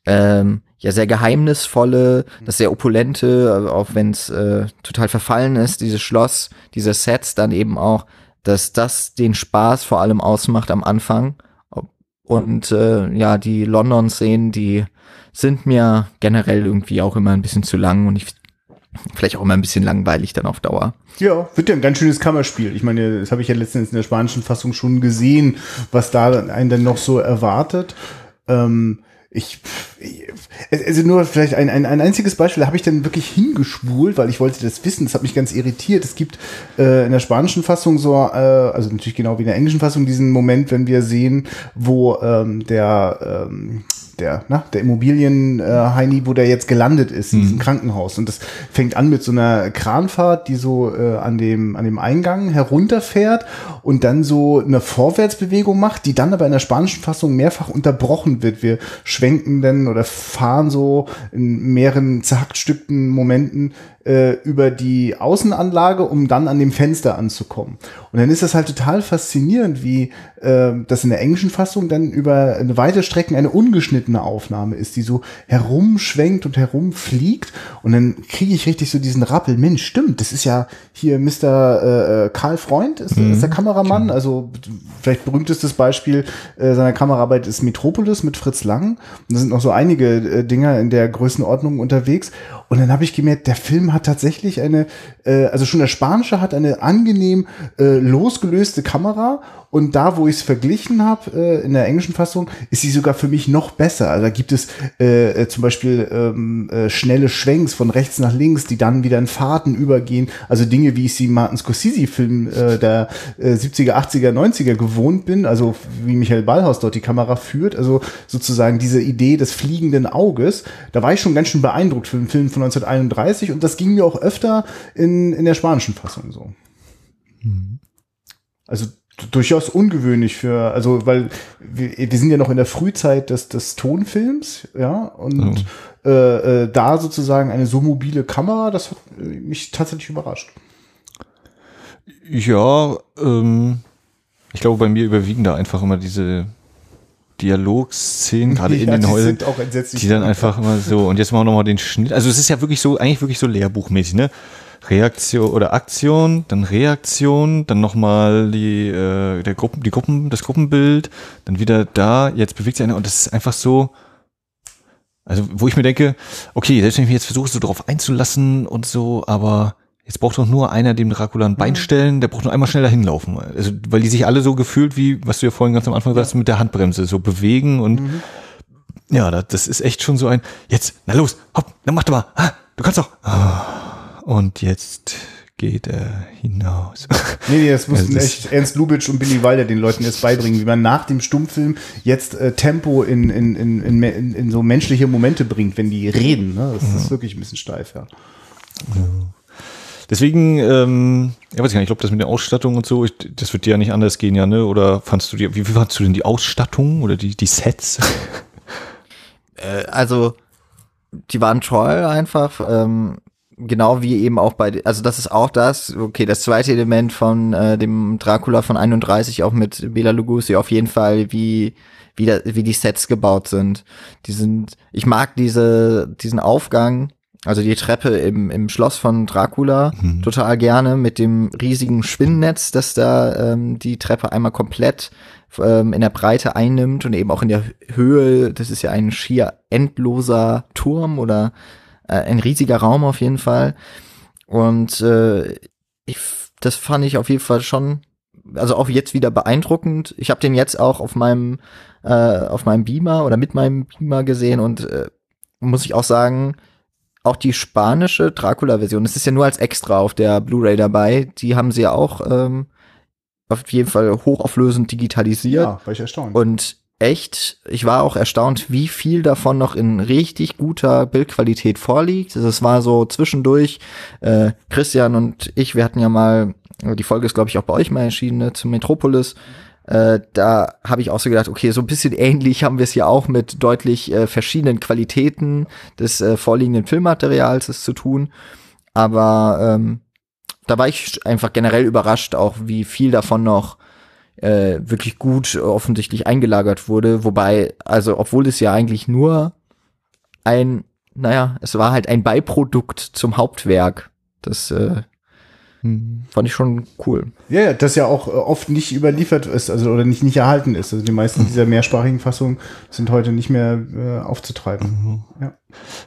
ähm, ja sehr geheimnisvolle, das sehr opulente, auch wenn es äh, total verfallen ist, dieses Schloss, diese Sets dann eben auch, dass das den Spaß vor allem ausmacht am Anfang. Und äh, ja, die London-Szenen, die sind mir generell irgendwie auch immer ein bisschen zu lang und ich vielleicht auch immer ein bisschen langweilig dann auf Dauer. Ja, wird ja ein ganz schönes Kammerspiel. Ich meine, das habe ich ja letztens in der spanischen Fassung schon gesehen, was da einen dann noch so erwartet. Ähm, ich, also nur vielleicht ein, ein, ein einziges Beispiel, da habe ich dann wirklich hingeschwult, weil ich wollte das wissen, das hat mich ganz irritiert. Es gibt äh, in der spanischen Fassung so, äh, also natürlich genau wie in der englischen Fassung, diesen Moment, wenn wir sehen, wo ähm, der ähm, der, ne, der Immobilien-Heini, äh, wo der jetzt gelandet ist, in mhm. diesem Krankenhaus. Und das fängt an mit so einer Kranfahrt, die so äh, an, dem, an dem Eingang herunterfährt und dann so eine Vorwärtsbewegung macht, die dann aber in der spanischen Fassung mehrfach unterbrochen wird. Wir schwenken dann oder fahren so in mehreren zerhacktstückten Momenten äh, über die Außenanlage, um dann an dem Fenster anzukommen. Und dann ist das halt total faszinierend, wie äh, das in der englischen Fassung dann über eine weite Strecken eine ungeschnittene Aufnahme ist, die so herumschwenkt und herumfliegt. Und dann kriege ich richtig so diesen Rappel. Mensch, stimmt, das ist ja hier Mr. Äh, äh, Karl Freund, ist, mhm. ist der Kameramann. Also vielleicht berühmtestes Beispiel äh, seiner Kameraarbeit ist Metropolis mit Fritz Lang. Und da sind noch so einige äh, Dinger in der Größenordnung unterwegs. Und dann habe ich gemerkt, der Film hat tatsächlich eine, äh, also schon der Spanische hat eine angenehm äh, losgelöste Kamera und da, wo ich es verglichen habe, äh, in der englischen Fassung, ist sie sogar für mich noch besser. Also da gibt es äh, äh, zum Beispiel ähm, äh, schnelle Schwenks von rechts nach links, die dann wieder in Fahrten übergehen. Also Dinge, wie ich sie Martin Scorsese-Film äh, der äh, 70er, 80er, 90er gewohnt bin. Also wie Michael Ballhaus dort die Kamera führt. Also sozusagen diese Idee des fliegenden Auges. Da war ich schon ganz schön beeindruckt für den Film von 1931 und das ging mir auch öfter in, in der spanischen Fassung so. Mhm. Also durchaus ungewöhnlich für, also weil wir, wir sind ja noch in der Frühzeit des, des Tonfilms, ja, und mhm. äh, äh, da sozusagen eine so mobile Kamera, das hat mich tatsächlich überrascht. Ja, ähm, ich glaube, bei mir überwiegen da einfach immer diese Dialogszenen, gerade ja, in den Häusern, die dann einfach immer so, und jetzt machen wir nochmal den Schnitt. Also es ist ja wirklich so, eigentlich wirklich so lehrbuchmäßig, ne? Reaktion oder Aktion, dann Reaktion, dann nochmal die, äh, der Gruppen, die Gruppen, das Gruppenbild, dann wieder da, jetzt bewegt sich einer und das ist einfach so, also wo ich mir denke, okay, selbst wenn ich mich jetzt versuche, so drauf einzulassen und so, aber jetzt braucht doch nur einer dem Dracula ein Bein mhm. stellen, der braucht nur einmal schneller hinlaufen. Also, weil die sich alle so gefühlt, wie, was du ja vorhin ganz am Anfang sagst, mit der Handbremse so bewegen und mhm. ja, das ist echt schon so ein, jetzt, na los, hopp, dann mach doch mal, ah, du kannst doch. Oh. Und jetzt geht er hinaus. Nee, nee, das mussten das echt Ernst Lubitsch und Billy Wilder den Leuten jetzt beibringen, wie man nach dem Stummfilm jetzt äh, Tempo in, in, in, in, in so menschliche Momente bringt, wenn die reden. Ne? Das ja. ist wirklich ein bisschen steif, ja. ja. Deswegen, ähm, ja, weiß ich gar nicht, ich glaube, das mit der Ausstattung und so, ich, das wird dir ja nicht anders gehen, ja, ne? Oder fandst du dir, wie, wie fandst du denn die Ausstattung oder die, die Sets? Äh, also, die waren toll einfach. Ähm, genau wie eben auch bei, also das ist auch das, okay, das zweite Element von äh, dem Dracula von 31, auch mit Bela Lugosi, auf jeden Fall, wie, wie, da, wie die Sets gebaut sind. Die sind, ich mag diese, diesen Aufgang, also die Treppe im, im Schloss von Dracula Mhm. total gerne mit dem riesigen Spinnennetz, das da ähm, die Treppe einmal komplett ähm, in der Breite einnimmt und eben auch in der Höhe. Das ist ja ein schier endloser Turm oder ein riesiger Raum auf jeden Fall. Und äh, ich, das fand ich auf jeden Fall schon, also auch jetzt wieder beeindruckend. Ich habe den jetzt auch auf meinem äh, auf meinem Beamer oder mit meinem Beamer gesehen und äh, muss ich auch sagen, auch die spanische Dracula-Version, das ist ja nur als Extra auf der Blu-ray dabei, die haben sie ja auch ähm, auf jeden Fall hochauflösend digitalisiert. Ja, war ich erstaunt. Und echt, ich war auch erstaunt, wie viel davon noch in richtig guter Bildqualität vorliegt. Also es war so zwischendurch, äh, Christian und ich, wir hatten ja mal, die Folge ist, glaube ich, auch bei euch mal erschienen, ne, zu Metropolis. Äh, da habe ich auch so gedacht, okay, so ein bisschen ähnlich haben wir es ja auch mit deutlich äh, verschiedenen Qualitäten des äh, vorliegenden Filmmaterials es zu tun. Aber ähm, da war ich einfach generell überrascht, auch wie viel davon noch äh, wirklich gut offensichtlich eingelagert wurde. Wobei, also obwohl es ja eigentlich nur ein, naja, es war halt ein Beiprodukt zum Hauptwerk. Das äh, fand ich schon cool. Ja, ja, das ja auch äh, oft nicht überliefert ist, also oder nicht, nicht erhalten ist. Also die meisten dieser mehrsprachigen Fassungen sind heute nicht mehr äh, aufzutreiben. Ja.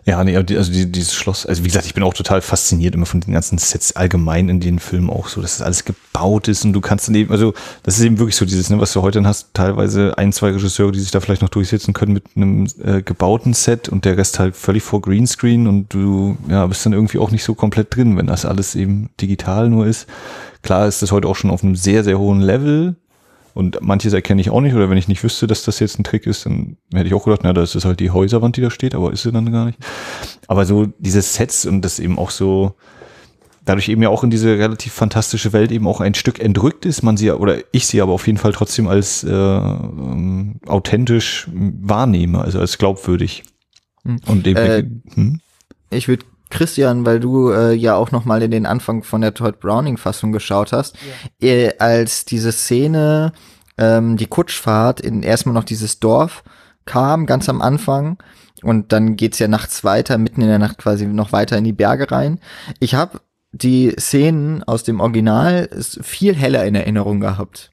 Ja, nee, also die, dieses Schloss, also wie gesagt, ich bin auch total fasziniert immer von den ganzen Sets allgemein in den Filmen auch so, dass das alles gebaut ist und du kannst dann eben, also das ist eben wirklich so dieses, ne, was du heute dann hast, teilweise ein, zwei Regisseure, die sich da vielleicht noch durchsetzen können mit einem äh, gebauten Set und der Rest halt völlig vor Greenscreen und du ja, bist dann irgendwie auch nicht so komplett drin, wenn das alles eben digital nur ist. Klar ist das heute auch schon auf einem sehr, sehr hohen Level, und manches erkenne ich auch nicht, oder wenn ich nicht wüsste, dass das jetzt ein Trick ist, dann hätte ich auch gedacht, na, das ist halt die Häuserwand, die da steht, aber ist sie dann gar nicht. Aber so diese Sets und das eben auch so, dadurch eben ja auch in diese relativ fantastische Welt eben auch ein Stück entrückt ist, man sie, oder ich sie aber auf jeden Fall trotzdem als äh, ähm, authentisch wahrnehme, also als glaubwürdig. Hm. Und eben, Äh, hm? Ich würde Christian, weil du äh, ja auch noch mal in den Anfang von der Todd Browning Fassung geschaut hast, äh, als diese Szene, ähm, die Kutschfahrt in erstmal noch dieses Dorf kam, ganz am Anfang, und dann geht's ja nachts weiter, mitten in der Nacht quasi noch weiter in die Berge rein. Ich habe die Szenen aus dem Original viel heller in Erinnerung gehabt.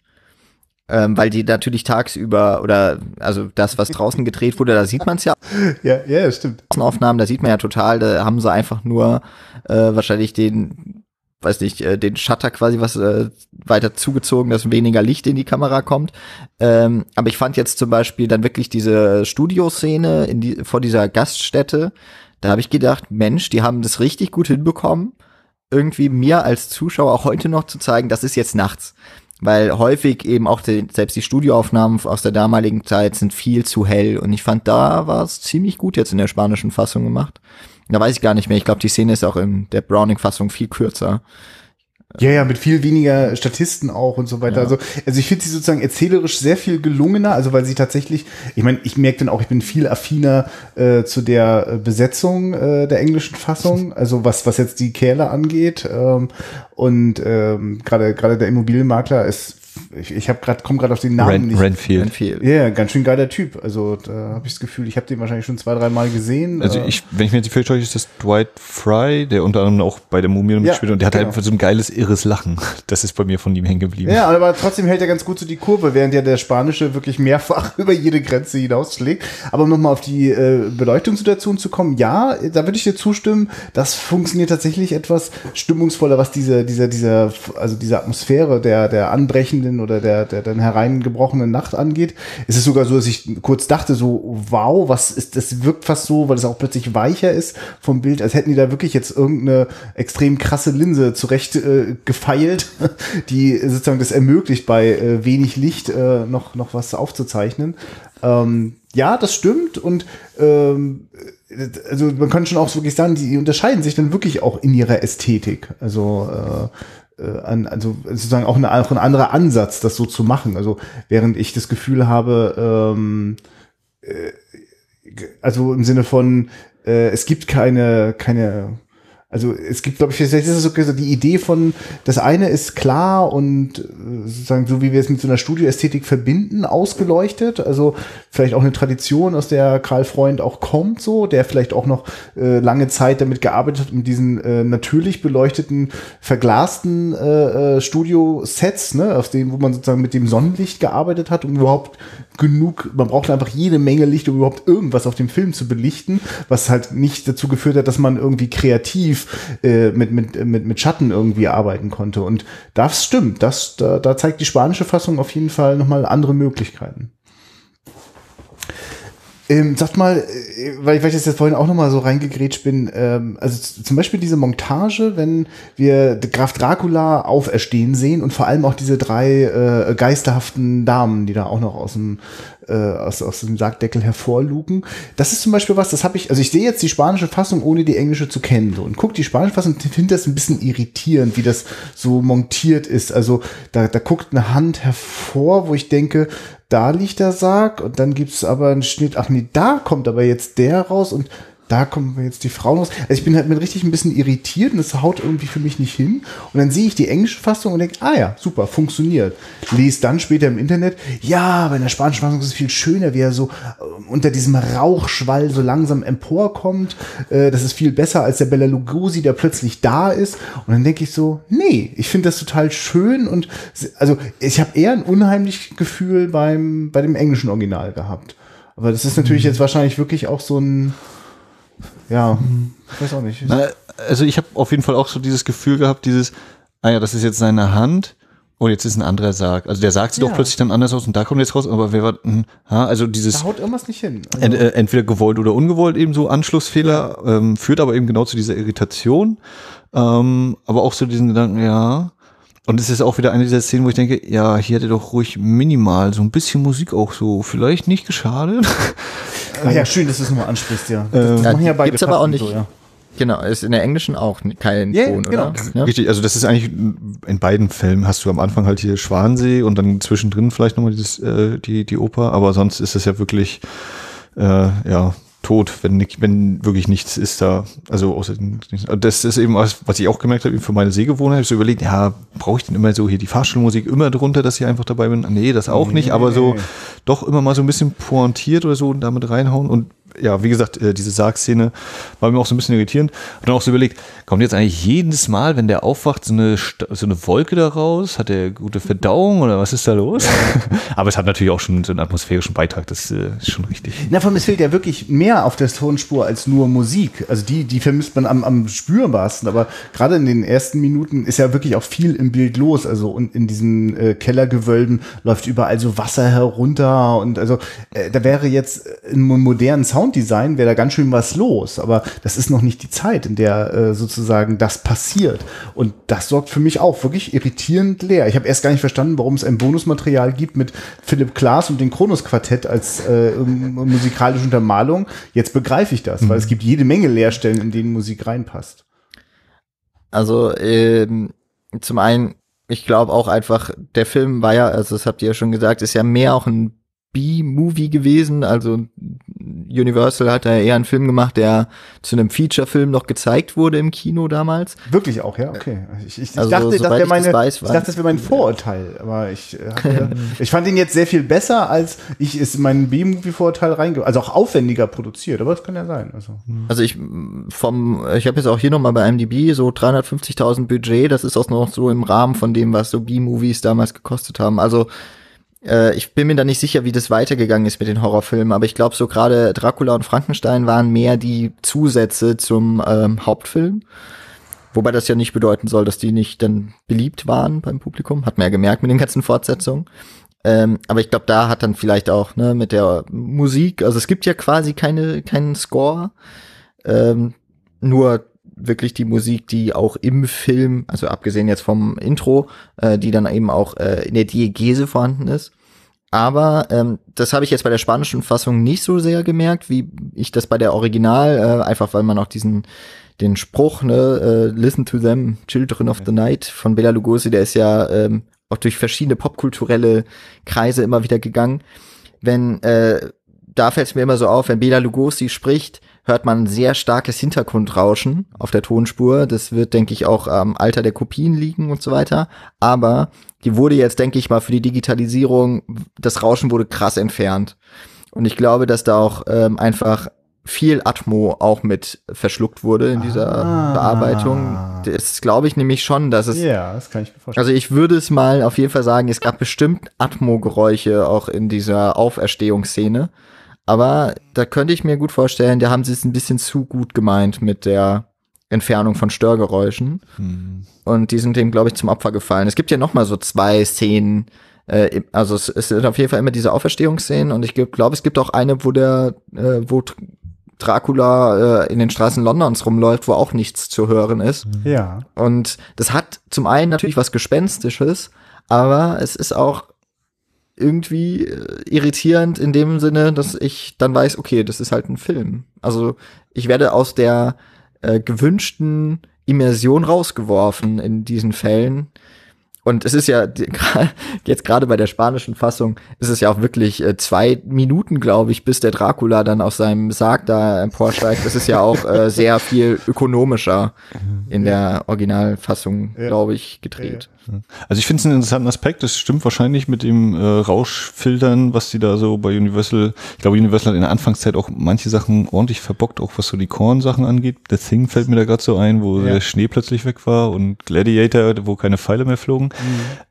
Ähm, weil die natürlich tagsüber oder also das, was draußen gedreht wurde, da sieht man es ja ja, ja, das stimmt. Aufnahmen, da sieht man ja total, da haben sie einfach nur äh, wahrscheinlich den, weiß nicht, äh, den Shutter quasi was äh, weiter zugezogen, dass weniger Licht in die Kamera kommt. Ähm, aber ich fand jetzt zum Beispiel dann wirklich diese Studioszene in die, vor dieser Gaststätte, da habe ich gedacht, Mensch, die haben das richtig gut hinbekommen, irgendwie mir als Zuschauer auch heute noch zu zeigen, das ist jetzt nachts. Weil häufig eben auch die, selbst die Studioaufnahmen aus der damaligen Zeit sind viel zu hell. Und ich fand, da war es ziemlich gut jetzt in der spanischen Fassung gemacht. Da weiß ich gar nicht mehr. Ich glaube, die Szene ist auch in der Browning-Fassung viel kürzer. Ja, ja, mit viel weniger Statisten auch und so weiter. Ja. Also, also ich finde sie sozusagen erzählerisch sehr viel gelungener, also weil sie tatsächlich, ich meine, ich merke dann auch, ich bin viel affiner äh, zu der äh, Besetzung äh, der englischen Fassung, also was, was jetzt die Kerle angeht. Ähm, und ähm, gerade gerade der Immobilienmakler ist, ich, ich habe gerade, komme gerade auf den Namen Ren, nicht. Renfield. Renfield. Ja, ganz schön geiler Typ. Also da habe ich das Gefühl, ich habe den wahrscheinlich schon zwei, drei Mal gesehen. Also ich, wenn ich mir jetzt nicht täusche, ist das Dwight Fry, der unter anderem auch bei der Mumie mitspielt und der hat genau. halt einfach so ein geiles, irres Lachen. Das ist bei mir von ihm hängen geblieben. Ja, aber trotzdem hält er ganz gut so die Kurve, während ja der Spanische wirklich mehrfach über jede Grenze hinausschlägt. Aber um nochmal auf die äh, Beleuchtungssituation zu kommen, ja, da würde ich dir zustimmen, das funktioniert tatsächlich etwas stimmungsvoller, was diese, dieser, dieser, also diese Atmosphäre der, der anbrechenden oder der, der dann hereingebrochenen Nacht angeht. Es ist sogar so, dass ich kurz dachte, so, wow, was ist, das wirkt fast so, weil es auch plötzlich weicher ist vom Bild, als hätten die da wirklich jetzt irgendeine extrem krasse Linse zurecht äh, gefeilt, die sozusagen das ermöglicht, bei äh, wenig Licht äh, noch, noch was aufzuzeichnen. Ähm, ja, das stimmt und ähm, also man kann schon auch wirklich sagen, die unterscheiden sich dann wirklich auch in ihrer Ästhetik. Also äh, an, also sozusagen auch, eine, auch ein anderer Ansatz, das so zu machen. Also während ich das Gefühl habe, ähm, äh, also im Sinne von, äh, es gibt keine, keine also es gibt, glaube ich, vielleicht ist es so die Idee von, das eine ist klar und äh, sozusagen so, wie wir es mit so einer Studioästhetik verbinden, ausgeleuchtet. Also vielleicht auch eine Tradition, aus der Karl Freund auch kommt, so, der vielleicht auch noch äh, lange Zeit damit gearbeitet hat, um diesen äh, natürlich beleuchteten, verglasten äh, äh, Studio-Sets, ne, aus denen, wo man sozusagen mit dem Sonnenlicht gearbeitet hat, um überhaupt genug, man braucht einfach jede Menge Licht, um überhaupt irgendwas auf dem Film zu belichten, was halt nicht dazu geführt hat, dass man irgendwie kreativ äh, mit, mit, mit, mit Schatten irgendwie arbeiten konnte. Und das stimmt, das, da, da zeigt die spanische Fassung auf jeden Fall nochmal andere Möglichkeiten. Ähm, sagt mal, äh, weil, weil ich jetzt vorhin auch nochmal so reingegrätscht bin, ähm, also zum Beispiel diese Montage, wenn wir Graf Dracula auferstehen sehen und vor allem auch diese drei äh, geisterhaften Damen, die da auch noch aus dem äh, aus, aus dem Sargdeckel hervorlugen. Das ist zum Beispiel was, das habe ich, also ich sehe jetzt die spanische Fassung, ohne die englische zu kennen. So, und guck die spanische Fassung und finde das ein bisschen irritierend, wie das so montiert ist. Also da, da guckt eine Hand hervor, wo ich denke, da liegt der Sarg und dann gibt's aber einen Schnitt, ach nee, da kommt aber jetzt der raus und da kommen wir jetzt die Frauen raus. Also ich bin halt mit richtig ein bisschen irritiert und das haut irgendwie für mich nicht hin. Und dann sehe ich die englische Fassung und denke, ah ja, super, funktioniert. Lese dann später im Internet, ja, bei der spanischen Fassung ist es viel schöner, wie er so äh, unter diesem Rauchschwall so langsam emporkommt. Äh, das ist viel besser als der Bella Lugosi, der plötzlich da ist. Und dann denke ich so, nee, ich finde das total schön und also ich habe eher ein unheimliches Gefühl beim, bei dem englischen Original gehabt. Aber das ist natürlich mhm. jetzt wahrscheinlich wirklich auch so ein ja, ich weiß auch nicht. Na, also ich habe auf jeden Fall auch so dieses Gefühl gehabt, dieses, ah ja, das ist jetzt seine Hand und jetzt ist ein anderer Sarg. Also der sagt sie ja. doch plötzlich dann anders aus und da kommt jetzt raus, aber wer war, hm, also dieses. Da haut irgendwas nicht hin. Also ent, äh, entweder gewollt oder ungewollt eben so Anschlussfehler, ähm, führt aber eben genau zu dieser Irritation. Ähm, aber auch so diesen Gedanken, ja. Und es ist auch wieder eine dieser Szenen, wo ich denke, ja, hier hätte doch ruhig minimal so ein bisschen Musik auch so vielleicht nicht geschadet. Ach ja, schön, dass du es nochmal ansprichst, ja. Das, das ähm, ja gibt's aber auch nicht. So, ja. Genau, ist in der englischen auch kein yeah, Ton, genau. oder? Ja? Richtig, also das ist eigentlich in beiden Fällen hast du am Anfang halt hier Schwansee und dann zwischendrin vielleicht nochmal dieses, äh, die, die Oper, aber sonst ist es ja wirklich, äh, ja, tot, wenn, wenn wirklich nichts ist da. Also außer das ist eben was, was ich auch gemerkt habe für meine Sehgewohnheit. Ich so überlegt, ja, brauche ich denn immer so hier die Fahrstuhlmusik immer drunter, dass ich einfach dabei bin? Nee, das auch nee, nicht, aber so doch immer mal so ein bisschen pointiert oder so und damit reinhauen und ja, wie gesagt, äh, diese Sargszene war mir auch so ein bisschen irritierend. Und dann auch so überlegt, kommt jetzt eigentlich jedes Mal, wenn der aufwacht, so eine, so eine Wolke da raus? Hat er gute Verdauung oder was ist da los? Aber es hat natürlich auch schon so einen atmosphärischen Beitrag, das äh, ist schon richtig. Na, von es fehlt ja wirklich mehr auf der Tonspur als nur Musik. Also die, die vermisst man am, am spürbarsten. Aber gerade in den ersten Minuten ist ja wirklich auch viel im Bild los. Also und in diesen äh, Kellergewölben läuft überall so Wasser herunter und also äh, da wäre jetzt ein modernen Sound Sounddesign wäre da ganz schön was los, aber das ist noch nicht die Zeit, in der äh, sozusagen das passiert. Und das sorgt für mich auch wirklich irritierend leer. Ich habe erst gar nicht verstanden, warum es ein Bonusmaterial gibt mit Philipp Klaas und dem Kronos Quartett als äh, musikalische Untermalung. Jetzt begreife ich das, mhm. weil es gibt jede Menge Leerstellen, in denen Musik reinpasst. Also ähm, zum einen, ich glaube auch einfach, der Film war ja, also das habt ihr ja schon gesagt, ist ja mehr auch ein B-Movie gewesen. Also Universal hat da eher einen Film gemacht, der zu einem Feature-Film noch gezeigt wurde im Kino damals. Wirklich auch, ja, okay. Ich, ich, also, dachte, das wäre meine, das weiß, ich dachte, das wäre mein Vorurteil, aber ich, äh, hatte, ich fand ihn jetzt sehr viel besser, als ich es in meinen B-Movie-Vorurteil reinge, also auch aufwendiger produziert, aber das kann ja sein. Also, also ich vom, ich habe jetzt auch hier nochmal bei IMDb so 350.000 Budget, das ist auch noch so im Rahmen von dem, was so B-Movies damals gekostet haben. Also äh, ich bin mir da nicht sicher, wie das weitergegangen ist mit den Horrorfilmen, aber ich glaube, so gerade Dracula und Frankenstein waren mehr die Zusätze zum ähm, Hauptfilm. Wobei das ja nicht bedeuten soll, dass die nicht dann beliebt waren beim Publikum. Hat man ja gemerkt mit den ganzen Fortsetzungen. Ähm, aber ich glaube, da hat dann vielleicht auch ne, mit der Musik, also es gibt ja quasi keine keinen Score, ähm, nur wirklich die Musik, die auch im Film, also abgesehen jetzt vom Intro, äh, die dann eben auch äh, in der Diegese vorhanden ist. Aber ähm, das habe ich jetzt bei der spanischen Fassung nicht so sehr gemerkt, wie ich das bei der Original, äh, einfach weil man auch diesen den Spruch, ne, äh, Listen to them, Children of the Night von Bela Lugosi, der ist ja ähm, auch durch verschiedene popkulturelle Kreise immer wieder gegangen. Wenn, äh, da fällt es mir immer so auf, wenn Bela Lugosi spricht, hört man ein sehr starkes Hintergrundrauschen auf der Tonspur. Das wird, denke ich, auch am Alter der Kopien liegen und so weiter. Aber die wurde jetzt, denke ich mal, für die Digitalisierung, das Rauschen wurde krass entfernt. Und ich glaube, dass da auch ähm, einfach viel Atmo auch mit verschluckt wurde in dieser Ah. Bearbeitung. Das glaube ich nämlich schon, dass es Ja, das kann ich mir vorstellen. also ich würde es mal auf jeden Fall sagen, es gab bestimmt Atmo-Geräusche auch in dieser Auferstehungsszene. Aber da könnte ich mir gut vorstellen, da haben sie es ein bisschen zu gut gemeint mit der Entfernung von Störgeräuschen. Und die sind dem, glaube ich, zum Opfer gefallen. Es gibt ja noch mal so zwei Szenen. Äh, also es, es sind auf jeden Fall immer diese Auferstehungsszenen. Und ich glaube, es gibt auch eine, wo der, äh, wo Dr- Dracula äh, in den Straßen Londons rumläuft, wo auch nichts zu hören ist. ja. Und das hat zum einen natürlich was Gespenstisches, aber es ist auch irgendwie äh, irritierend in dem Sinne, dass ich dann weiß, okay, das ist halt ein Film. Also ich werde aus der äh, gewünschten Immersion rausgeworfen in diesen Fällen. Und es ist ja jetzt gerade bei der spanischen Fassung ist es ja auch wirklich äh, zwei Minuten, glaube ich, bis der Dracula dann aus seinem Sarg da emporsteigt. Das ist ja auch äh, sehr viel ökonomischer in der Originalfassung, glaube ich, gedreht. Also ich finde es einen interessanten Aspekt. Das stimmt wahrscheinlich mit dem äh, Rauschfiltern, was die da so bei Universal. Ich glaube, Universal hat in der Anfangszeit auch manche Sachen ordentlich verbockt, auch was so die Korn-Sachen angeht. The Thing fällt mir da gerade so ein, wo Ja. der Schnee plötzlich weg war und Gladiator, wo keine Pfeile mehr flogen.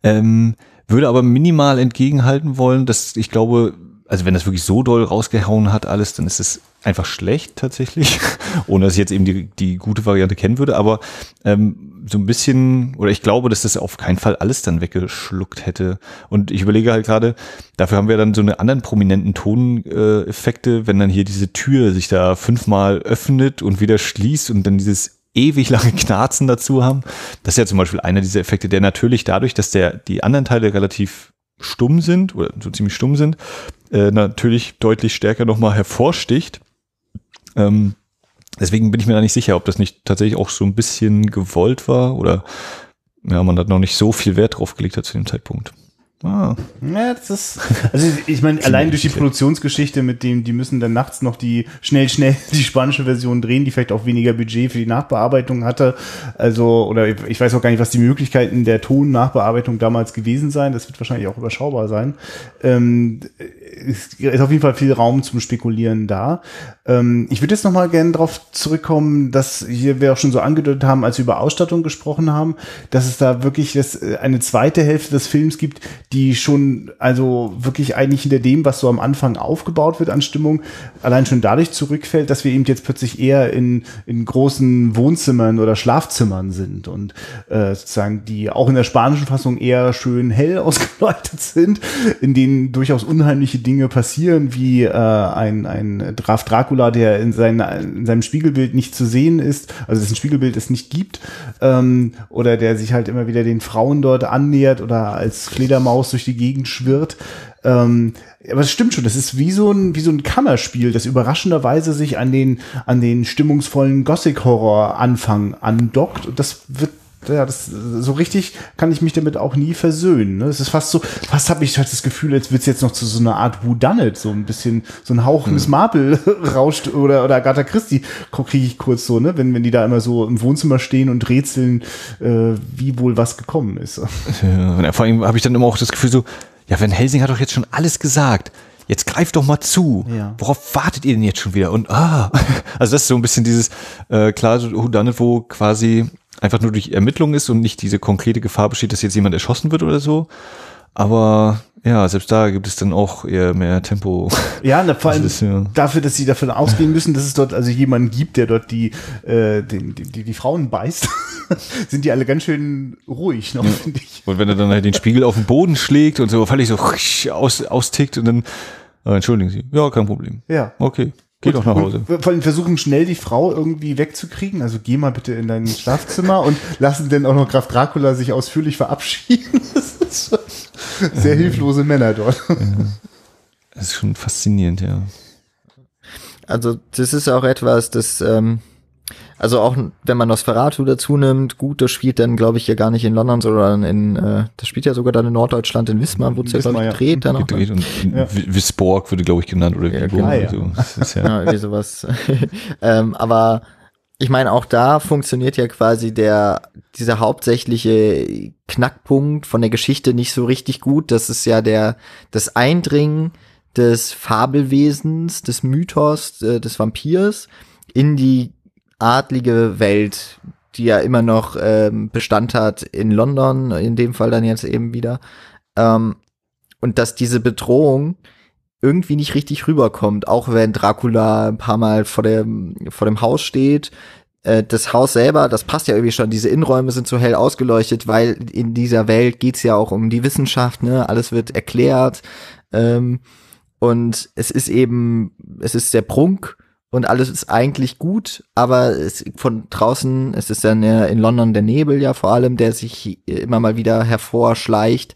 Ähm, würde aber minimal entgegenhalten wollen, dass ich glaube, also wenn das wirklich so doll rausgehauen hat alles, dann ist es einfach schlecht tatsächlich, ohne dass ich jetzt eben die, die gute Variante kennen würde, aber ähm, so ein bisschen, oder ich glaube, dass das auf keinen Fall alles dann weggeschluckt hätte. Und ich überlege halt gerade, dafür haben wir dann so eine anderen prominenten Toneffekte, äh, wenn dann hier diese Tür sich da fünfmal öffnet und wieder schließt und dann dieses ewig lange Knarzen dazu haben. Das ist ja zum Beispiel einer dieser Effekte, der natürlich dadurch, dass der die anderen Teile relativ stumm sind oder so ziemlich stumm sind, äh, natürlich deutlich stärker nochmal hervorsticht. Ähm, deswegen bin ich mir da nicht sicher, ob das nicht tatsächlich auch so ein bisschen gewollt war oder ja, man hat noch nicht so viel Wert drauf gelegt hat zu dem Zeitpunkt. Ah, Ja, das ist, also ich meine, allein durch die Produktionsgeschichte mit dem, die müssen dann nachts noch die schnell, schnell die spanische Version drehen, die vielleicht auch weniger Budget für die Nachbearbeitung hatte. Also, oder ich weiß auch gar nicht, was die Möglichkeiten der Tonnachbearbeitung damals gewesen sein. Das wird wahrscheinlich auch überschaubar sein. Ähm, es ist auf jeden Fall viel Raum zum Spekulieren da. Ähm, ich würde jetzt noch mal gerne darauf zurückkommen, dass hier wir auch schon so angedeutet haben, als wir über Ausstattung gesprochen haben, dass es da wirklich das, äh, eine zweite Hälfte des Films gibt, die schon, also wirklich eigentlich hinter dem, was so am Anfang aufgebaut wird an Stimmung, allein schon dadurch zurückfällt, dass wir eben jetzt plötzlich eher in, in großen Wohnzimmern oder Schlafzimmern sind und äh, sozusagen die auch in der spanischen Fassung eher schön hell ausgeleuchtet sind, in denen durchaus unheimliche Dinge passieren, wie äh, ein, ein Graf Dracula, der in, sein, in seinem Spiegelbild nicht zu sehen ist, also dessen Spiegelbild es nicht gibt, ähm, oder der sich halt immer wieder den Frauen dort annähert oder als Fledermaus durch die Gegend schwirrt. Ähm, aber es stimmt schon, das ist wie so ein, wie so ein Kammerspiel, das überraschenderweise sich an den, an den stimmungsvollen Gothic-Horror-Anfang andockt. Und das wird ja, das, so richtig kann ich mich damit auch nie versöhnen. Ne? Es ist fast so, fast habe ich halt das Gefühl, als wird es jetzt noch zu so einer Art Whodunit, so ein bisschen, so ein Hauch Miss Marple rauscht oder, oder Agatha Christie kriege ich kurz so, ne? wenn, wenn die da immer so im Wohnzimmer stehen und rätseln, äh, wie wohl was gekommen ist. Ja, vor allem habe ich dann immer auch das Gefühl so, ja, wenn Helsing hat doch jetzt schon alles gesagt. Jetzt greift doch mal zu. Ja. Worauf wartet ihr denn jetzt schon wieder? Und ah, also das ist so ein bisschen dieses äh, klar, Whodunit, wo quasi einfach nur durch Ermittlung ist und nicht diese konkrete Gefahr besteht, dass jetzt jemand erschossen wird oder so. Aber ja, selbst da gibt es dann auch eher mehr Tempo. Ja, na, vor allem Das ist, ja. dafür, dass sie davon ausgehen müssen, dass es dort also jemanden gibt, der dort die, äh, den, die, die, die Frauen beißt, sind die alle ganz schön ruhig noch, finde ich. Und wenn er dann halt den Spiegel auf den Boden schlägt und so völlig so aus, austickt und dann, äh, entschuldigen Sie, ja, kein Problem. Ja. Okay, geh doch nach Hause. Und vor allem versuchen schnell die Frau irgendwie wegzukriegen. Also geh mal bitte in dein Schlafzimmer und lassen dann auch noch Graf Dracula sich ausführlich verabschieden. Das ist so- sehr hilflose Männer dort. Das ist schon faszinierend, ja. Also das ist auch etwas, das, ähm, also auch wenn man Nosferatu dazu nimmt, gut, das spielt dann, glaube ich, ja gar nicht in London, sondern in, äh, das spielt ja sogar dann in Norddeutschland, in Wismar, wurde es ja, glaube ich, Wismar, ja. gedreht. Dann auch, Gedreht und Ja. Wisborg würde, glaube ich, genannt oder Ja, genau, ja. so. Ist ja, ja, irgendwie sowas. ähm, aber ich meine, auch da funktioniert ja quasi der, dieser hauptsächliche Knackpunkt von der Geschichte nicht so richtig gut. Das ist ja der, das Eindringen des Fabelwesens, des Mythos, äh, des Vampirs in die adlige Welt, die ja immer noch ähm, Bestand hat in London, in dem Fall dann jetzt eben wieder. Ähm, und dass diese Bedrohung irgendwie nicht richtig rüberkommt, auch wenn Dracula ein paar Mal vor dem, vor dem Haus steht. Äh, Das Haus selber, das passt ja irgendwie schon, diese Innenräume sind so hell ausgeleuchtet, weil in dieser Welt geht's ja auch um die Wissenschaft, ne? Alles wird erklärt. Ähm, und es ist eben, es ist der Prunk und alles ist eigentlich gut, aber es, von draußen, es ist dann ja in London der Nebel ja vor allem, der sich immer mal wieder hervorschleicht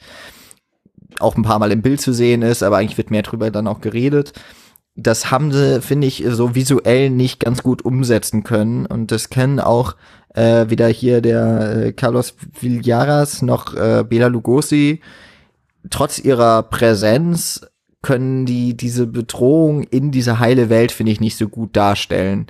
auch ein paar Mal im Bild zu sehen ist, aber eigentlich wird mehr drüber dann auch geredet. Das haben sie, finde ich, so visuell nicht ganz gut umsetzen können. Und das können auch äh, weder hier der äh, Carlos Villaras noch äh, Bela Lugosi trotz ihrer Präsenz können die diese Bedrohung in diese heile Welt, finde ich, nicht so gut darstellen.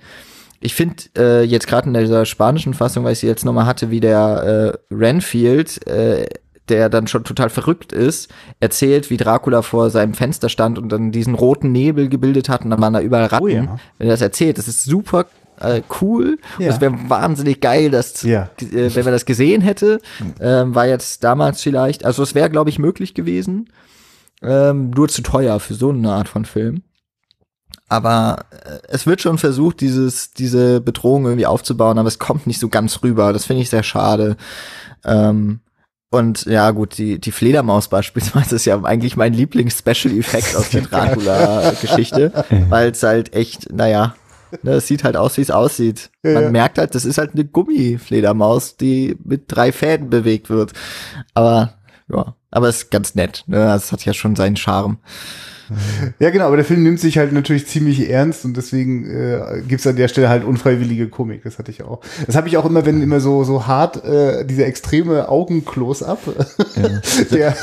Ich finde äh, jetzt gerade in dieser spanischen Fassung, weil ich sie jetzt nochmal hatte, wie der äh, Renfield, äh, der dann schon total verrückt ist, erzählt, wie Dracula vor seinem Fenster stand und dann diesen roten Nebel gebildet hat und dann waren da überall Ratten. Oh ja. Wenn er das erzählt, das ist super äh, cool. Ja. Das wäre wahnsinnig geil, das zu, Ja. äh, wenn man das gesehen hätte. Ähm, war jetzt damals vielleicht, also es wäre, glaube ich, möglich gewesen. Ähm, nur zu teuer für so eine Art von Film. Aber äh, es wird schon versucht, dieses, diese Bedrohung irgendwie aufzubauen, aber es kommt nicht so ganz rüber. Das finde ich sehr schade. Ähm, und ja, gut, die, die Fledermaus beispielsweise ist ja eigentlich mein Lieblings-Special-Effekt aus der Dracula-Geschichte, weil es halt echt, naja, ne, es sieht halt aus, wie es aussieht. Ja, Man ja. merkt halt, das ist halt eine Gummifledermaus, die mit drei Fäden bewegt wird. Aber, ja, aber es ist ganz nett. Ne? Das hat ja schon seinen Charme. Ja, genau, aber der Film nimmt sich halt natürlich ziemlich ernst und deswegen äh, gibt's an der Stelle halt unfreiwillige Komik. Das hatte ich auch. Das habe ich auch immer, wenn immer so so hart äh, dieser extreme Augen-Close-up. der,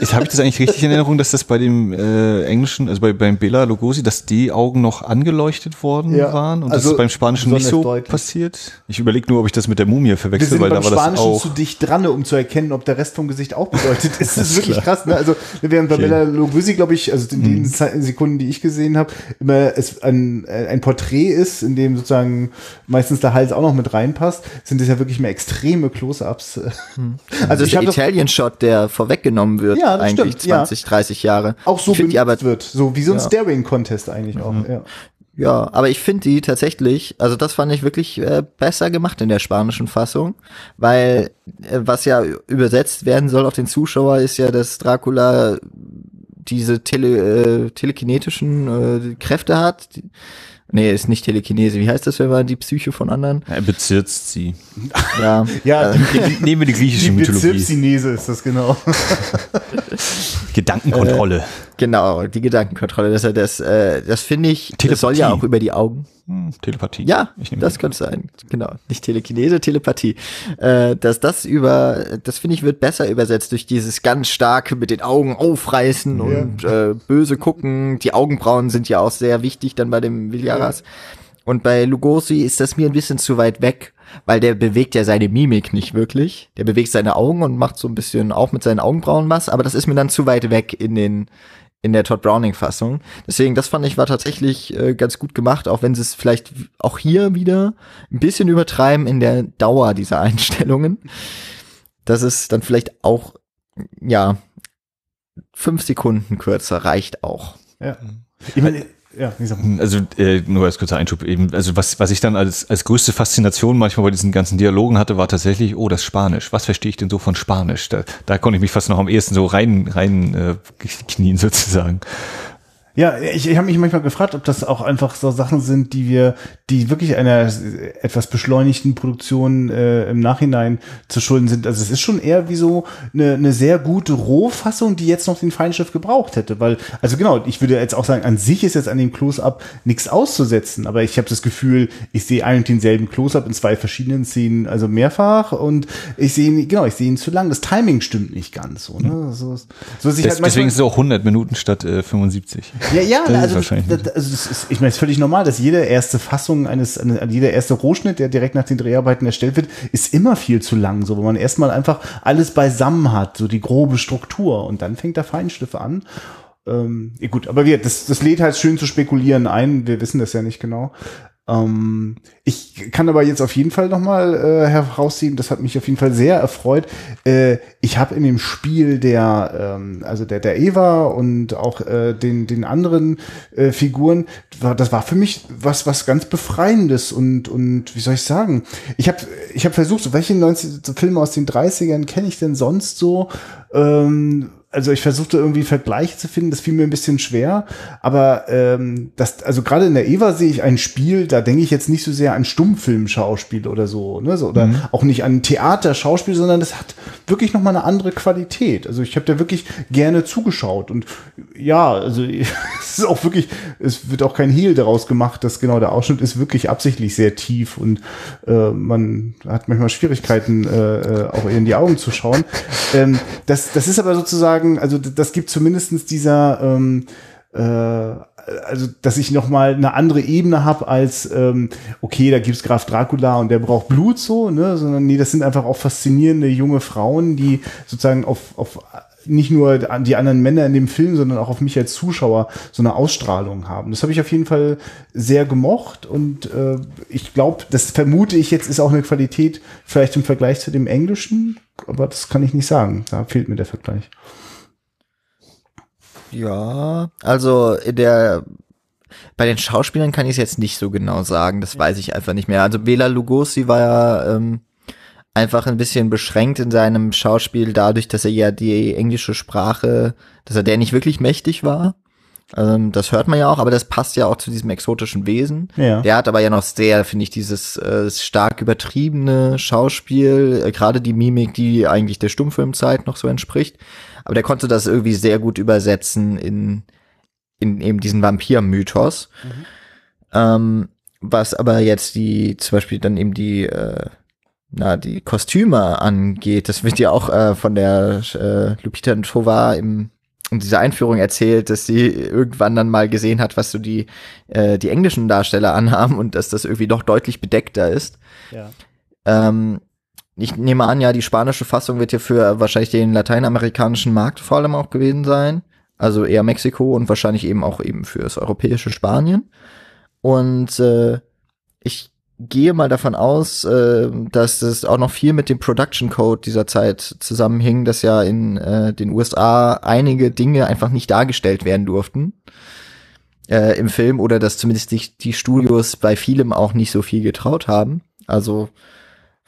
Jetzt habe ich das eigentlich richtig in Erinnerung, dass das bei dem äh, englischen, also bei beim Bela Lugosi, dass die Augen noch angeleuchtet worden Ja, waren und also das ist beim Spanischen nicht so deutlich. passiert. Ich überlege nur, ob ich das mit der Mumie verwechsel, weil da war das Spanischen auch. zu dicht dran, um zu erkennen, ob der Rest vom Gesicht auch bedeutet ist. Das ist wirklich krass. Ne? Also während bei Okay. Bella Lugosi, glaube ich, also in den Ze- Sekunden, die ich gesehen habe, immer es ein, ein Porträt ist, in dem sozusagen meistens der Hals auch noch mit reinpasst, sind es ja wirklich mehr extreme Close-ups. Also ich der Italien-Shot, der vorweggenommen wird, Ja, eigentlich stimmt, ja. 20, 30 Jahre. auch so die aber benutzt wird, so wie so ein Ja. Staring-Contest eigentlich auch. Ja. Ja, aber ich finde die tatsächlich, also das fand ich wirklich äh, besser gemacht in der spanischen Fassung, weil äh, was ja übersetzt werden soll auf den Zuschauer ist ja, dass Dracula diese tele, äh, telekinetischen äh, Kräfte hat. Die, nee, ist nicht Telekinese. Wie heißt das, wenn man die Psyche von anderen? Er bezirzt sie. Ja, Ja, äh, die, Nehmen wir die griechische die Mythologie. Bezirksinese ist das genau. Gedankenkontrolle. genau, die Gedankenkontrolle. Das, das, äh, das finde ich, das soll ja auch über die Augen. Hm, Telepathie. Ja, ich nehme das könnte sein. Genau. Nicht Telekinese, Telepathie. Äh, dass das über, das finde ich, wird besser übersetzt durch dieses ganz starke mit den Augen aufreißen und äh, böse gucken. Die Augenbrauen sind ja auch sehr wichtig dann bei dem Villaras. Und bei Lugosi ist das mir ein bisschen zu weit weg, weil der bewegt ja seine Mimik nicht wirklich. Der bewegt seine Augen und macht so ein bisschen auch mit seinen Augenbrauen was, aber das ist mir dann zu weit weg in den in der Todd Browning Fassung. Deswegen, das fand ich war tatsächlich äh, ganz gut gemacht, auch wenn sie es vielleicht auch hier wieder ein bisschen übertreiben in der Dauer dieser Einstellungen. Das ist dann vielleicht auch, ja, fünf Sekunden kürzer reicht auch. Ja. Ich meine, ja, gesagt, Also äh, nur als kurzer Einschub eben. Also was, was ich dann als, als größte Faszination manchmal bei diesen ganzen Dialogen hatte, war tatsächlich, oh, das Spanisch. Was verstehe ich denn so von Spanisch? Da, da konnte ich mich fast noch am ehesten so rein, rein äh, knien sozusagen. Ja, ich, ich habe mich manchmal gefragt, ob das auch einfach so Sachen sind, die wir, die wirklich einer etwas beschleunigten Produktion äh, im Nachhinein zu schulden sind. Also es ist schon eher wie so eine, eine sehr gute Rohfassung, die jetzt noch den Feinschliff gebraucht hätte. Weil, also genau, ich würde jetzt auch sagen, an sich ist jetzt an dem Close-Up nichts auszusetzen, aber ich habe das Gefühl, ich sehe ein und denselben Close-Up in zwei verschiedenen Szenen, also mehrfach und ich sehe ihn, genau, ich sehe ihn zu lang. Das Timing stimmt nicht ganz so. Ne? So, so Des, halt deswegen ist es auch 100 Minuten statt äh, 75. Ja, ja, das also, das, das, also ist, ich meine, es ist völlig normal, dass jede erste Fassung eines, eine, jeder erste Rohschnitt, der direkt nach den Dreharbeiten erstellt wird, ist immer viel zu lang, so wo man erstmal einfach alles beisammen hat, so die grobe Struktur und dann fängt der Feinschliff an. Ähm, gut, aber wir, das, das lädt halt schön zu spekulieren ein. Wir wissen das ja nicht genau. Ähm, ich kann aber jetzt auf jeden Fall nochmal äh, herausziehen, das hat mich auf jeden Fall sehr erfreut. Äh, ich habe in dem Spiel der, ähm, also der, der Eva und auch äh, den, den anderen äh, Figuren, das war für mich was, was ganz Befreiendes und, und wie soll ich sagen? Ich habe ich hab versucht, welche 90, so Filme aus den 30ern kenne ich denn sonst so? Ähm, also ich versuchte irgendwie Vergleiche zu finden, das fiel mir ein bisschen schwer, aber ähm, das, also gerade in der Eva sehe ich ein Spiel, da denke ich jetzt nicht so sehr an Stummfilmschauspiel oder so, ne, so oder mhm. auch nicht an Theaterschauspiel, sondern das hat wirklich noch mal eine andere Qualität. Also ich habe da wirklich gerne zugeschaut und ja, also es ist auch wirklich, es wird auch kein Hehl daraus gemacht, dass genau der Ausschnitt ist wirklich absichtlich sehr tief und äh, man hat manchmal Schwierigkeiten, äh, äh auch in die Augen zu schauen. Ähm, das, das ist aber sozusagen sagen, also das gibt zumindestens dieser, ähm, äh, also dass ich noch mal eine andere Ebene habe als ähm, okay, da gibt's Graf Dracula und der braucht Blut so, ne, sondern nee, das sind einfach auch faszinierende junge Frauen, die sozusagen auf auf nicht nur die anderen Männer in dem Film, sondern auch auf mich als Zuschauer so eine Ausstrahlung haben. Das habe ich auf jeden Fall sehr gemocht und äh, ich glaube, das vermute ich jetzt ist auch eine Qualität vielleicht im Vergleich zu dem Englischen, aber das kann ich nicht sagen. Da fehlt mir der Vergleich. Ja, also in der bei den Schauspielern kann ich es jetzt nicht so genau sagen, das weiß ich einfach nicht mehr. Also Bela Lugosi war ja ähm, einfach ein bisschen beschränkt in seinem Schauspiel dadurch, dass er ja die englische Sprache, dass er der nicht wirklich mächtig war. Ähm, das hört man ja auch, aber das passt ja auch zu diesem exotischen Wesen. Ja. Der hat aber ja noch sehr, finde ich, dieses äh, stark übertriebene Schauspiel, äh, gerade die Mimik, die eigentlich der Stummfilmzeit noch so entspricht. Aber der konnte das irgendwie sehr gut übersetzen in, in eben diesen Vampir-Mythos. Mhm. Ähm, was aber jetzt die, zum Beispiel dann eben die, äh, na, die Kostüme angeht, das wird ja auch äh, von der äh, Lupita Tovar im in dieser Einführung erzählt, dass sie irgendwann dann mal gesehen hat, was so die, äh, die englischen Darsteller anhaben und dass das irgendwie doch deutlich bedeckter ist. Ja. Ähm, ich nehme an, ja, die spanische Fassung wird hier für wahrscheinlich den lateinamerikanischen Markt vor allem auch gewesen sein. Also eher Mexiko und wahrscheinlich eben auch eben für das europäische Spanien. Und äh, ich gehe mal davon aus, äh, dass es auch noch viel mit dem Production Code dieser Zeit zusammenhing, dass ja in äh, den USA einige Dinge einfach nicht dargestellt werden durften äh, im Film oder dass zumindest die, die Studios bei vielem auch nicht so viel getraut haben. Also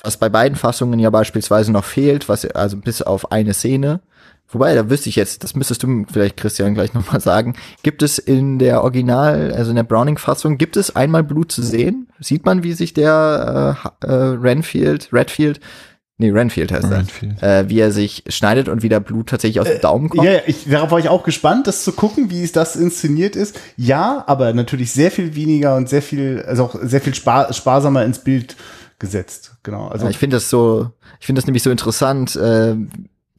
was bei beiden Fassungen ja beispielsweise noch fehlt, was also bis auf eine Szene. Wobei, da wüsste ich jetzt, das müsstest du vielleicht Christian gleich nochmal sagen. Gibt es in der Original, also in der Browning-Fassung, gibt es einmal Blut zu sehen? Sieht man, wie sich der äh, äh, Renfield, Redfield, nee, Renfield heißt Renfield. er, äh, wie er sich schneidet und wie der Blut tatsächlich aus dem Daumen kommt? Ja, ja ich, darauf war ich auch gespannt, das zu gucken, wie es das inszeniert ist. Ja, aber natürlich sehr viel weniger und sehr viel, also auch sehr viel spar sparsamer ins Bild gesetzt. Genau. Also ja, ich finde das so, ich finde das nämlich so interessant. Äh,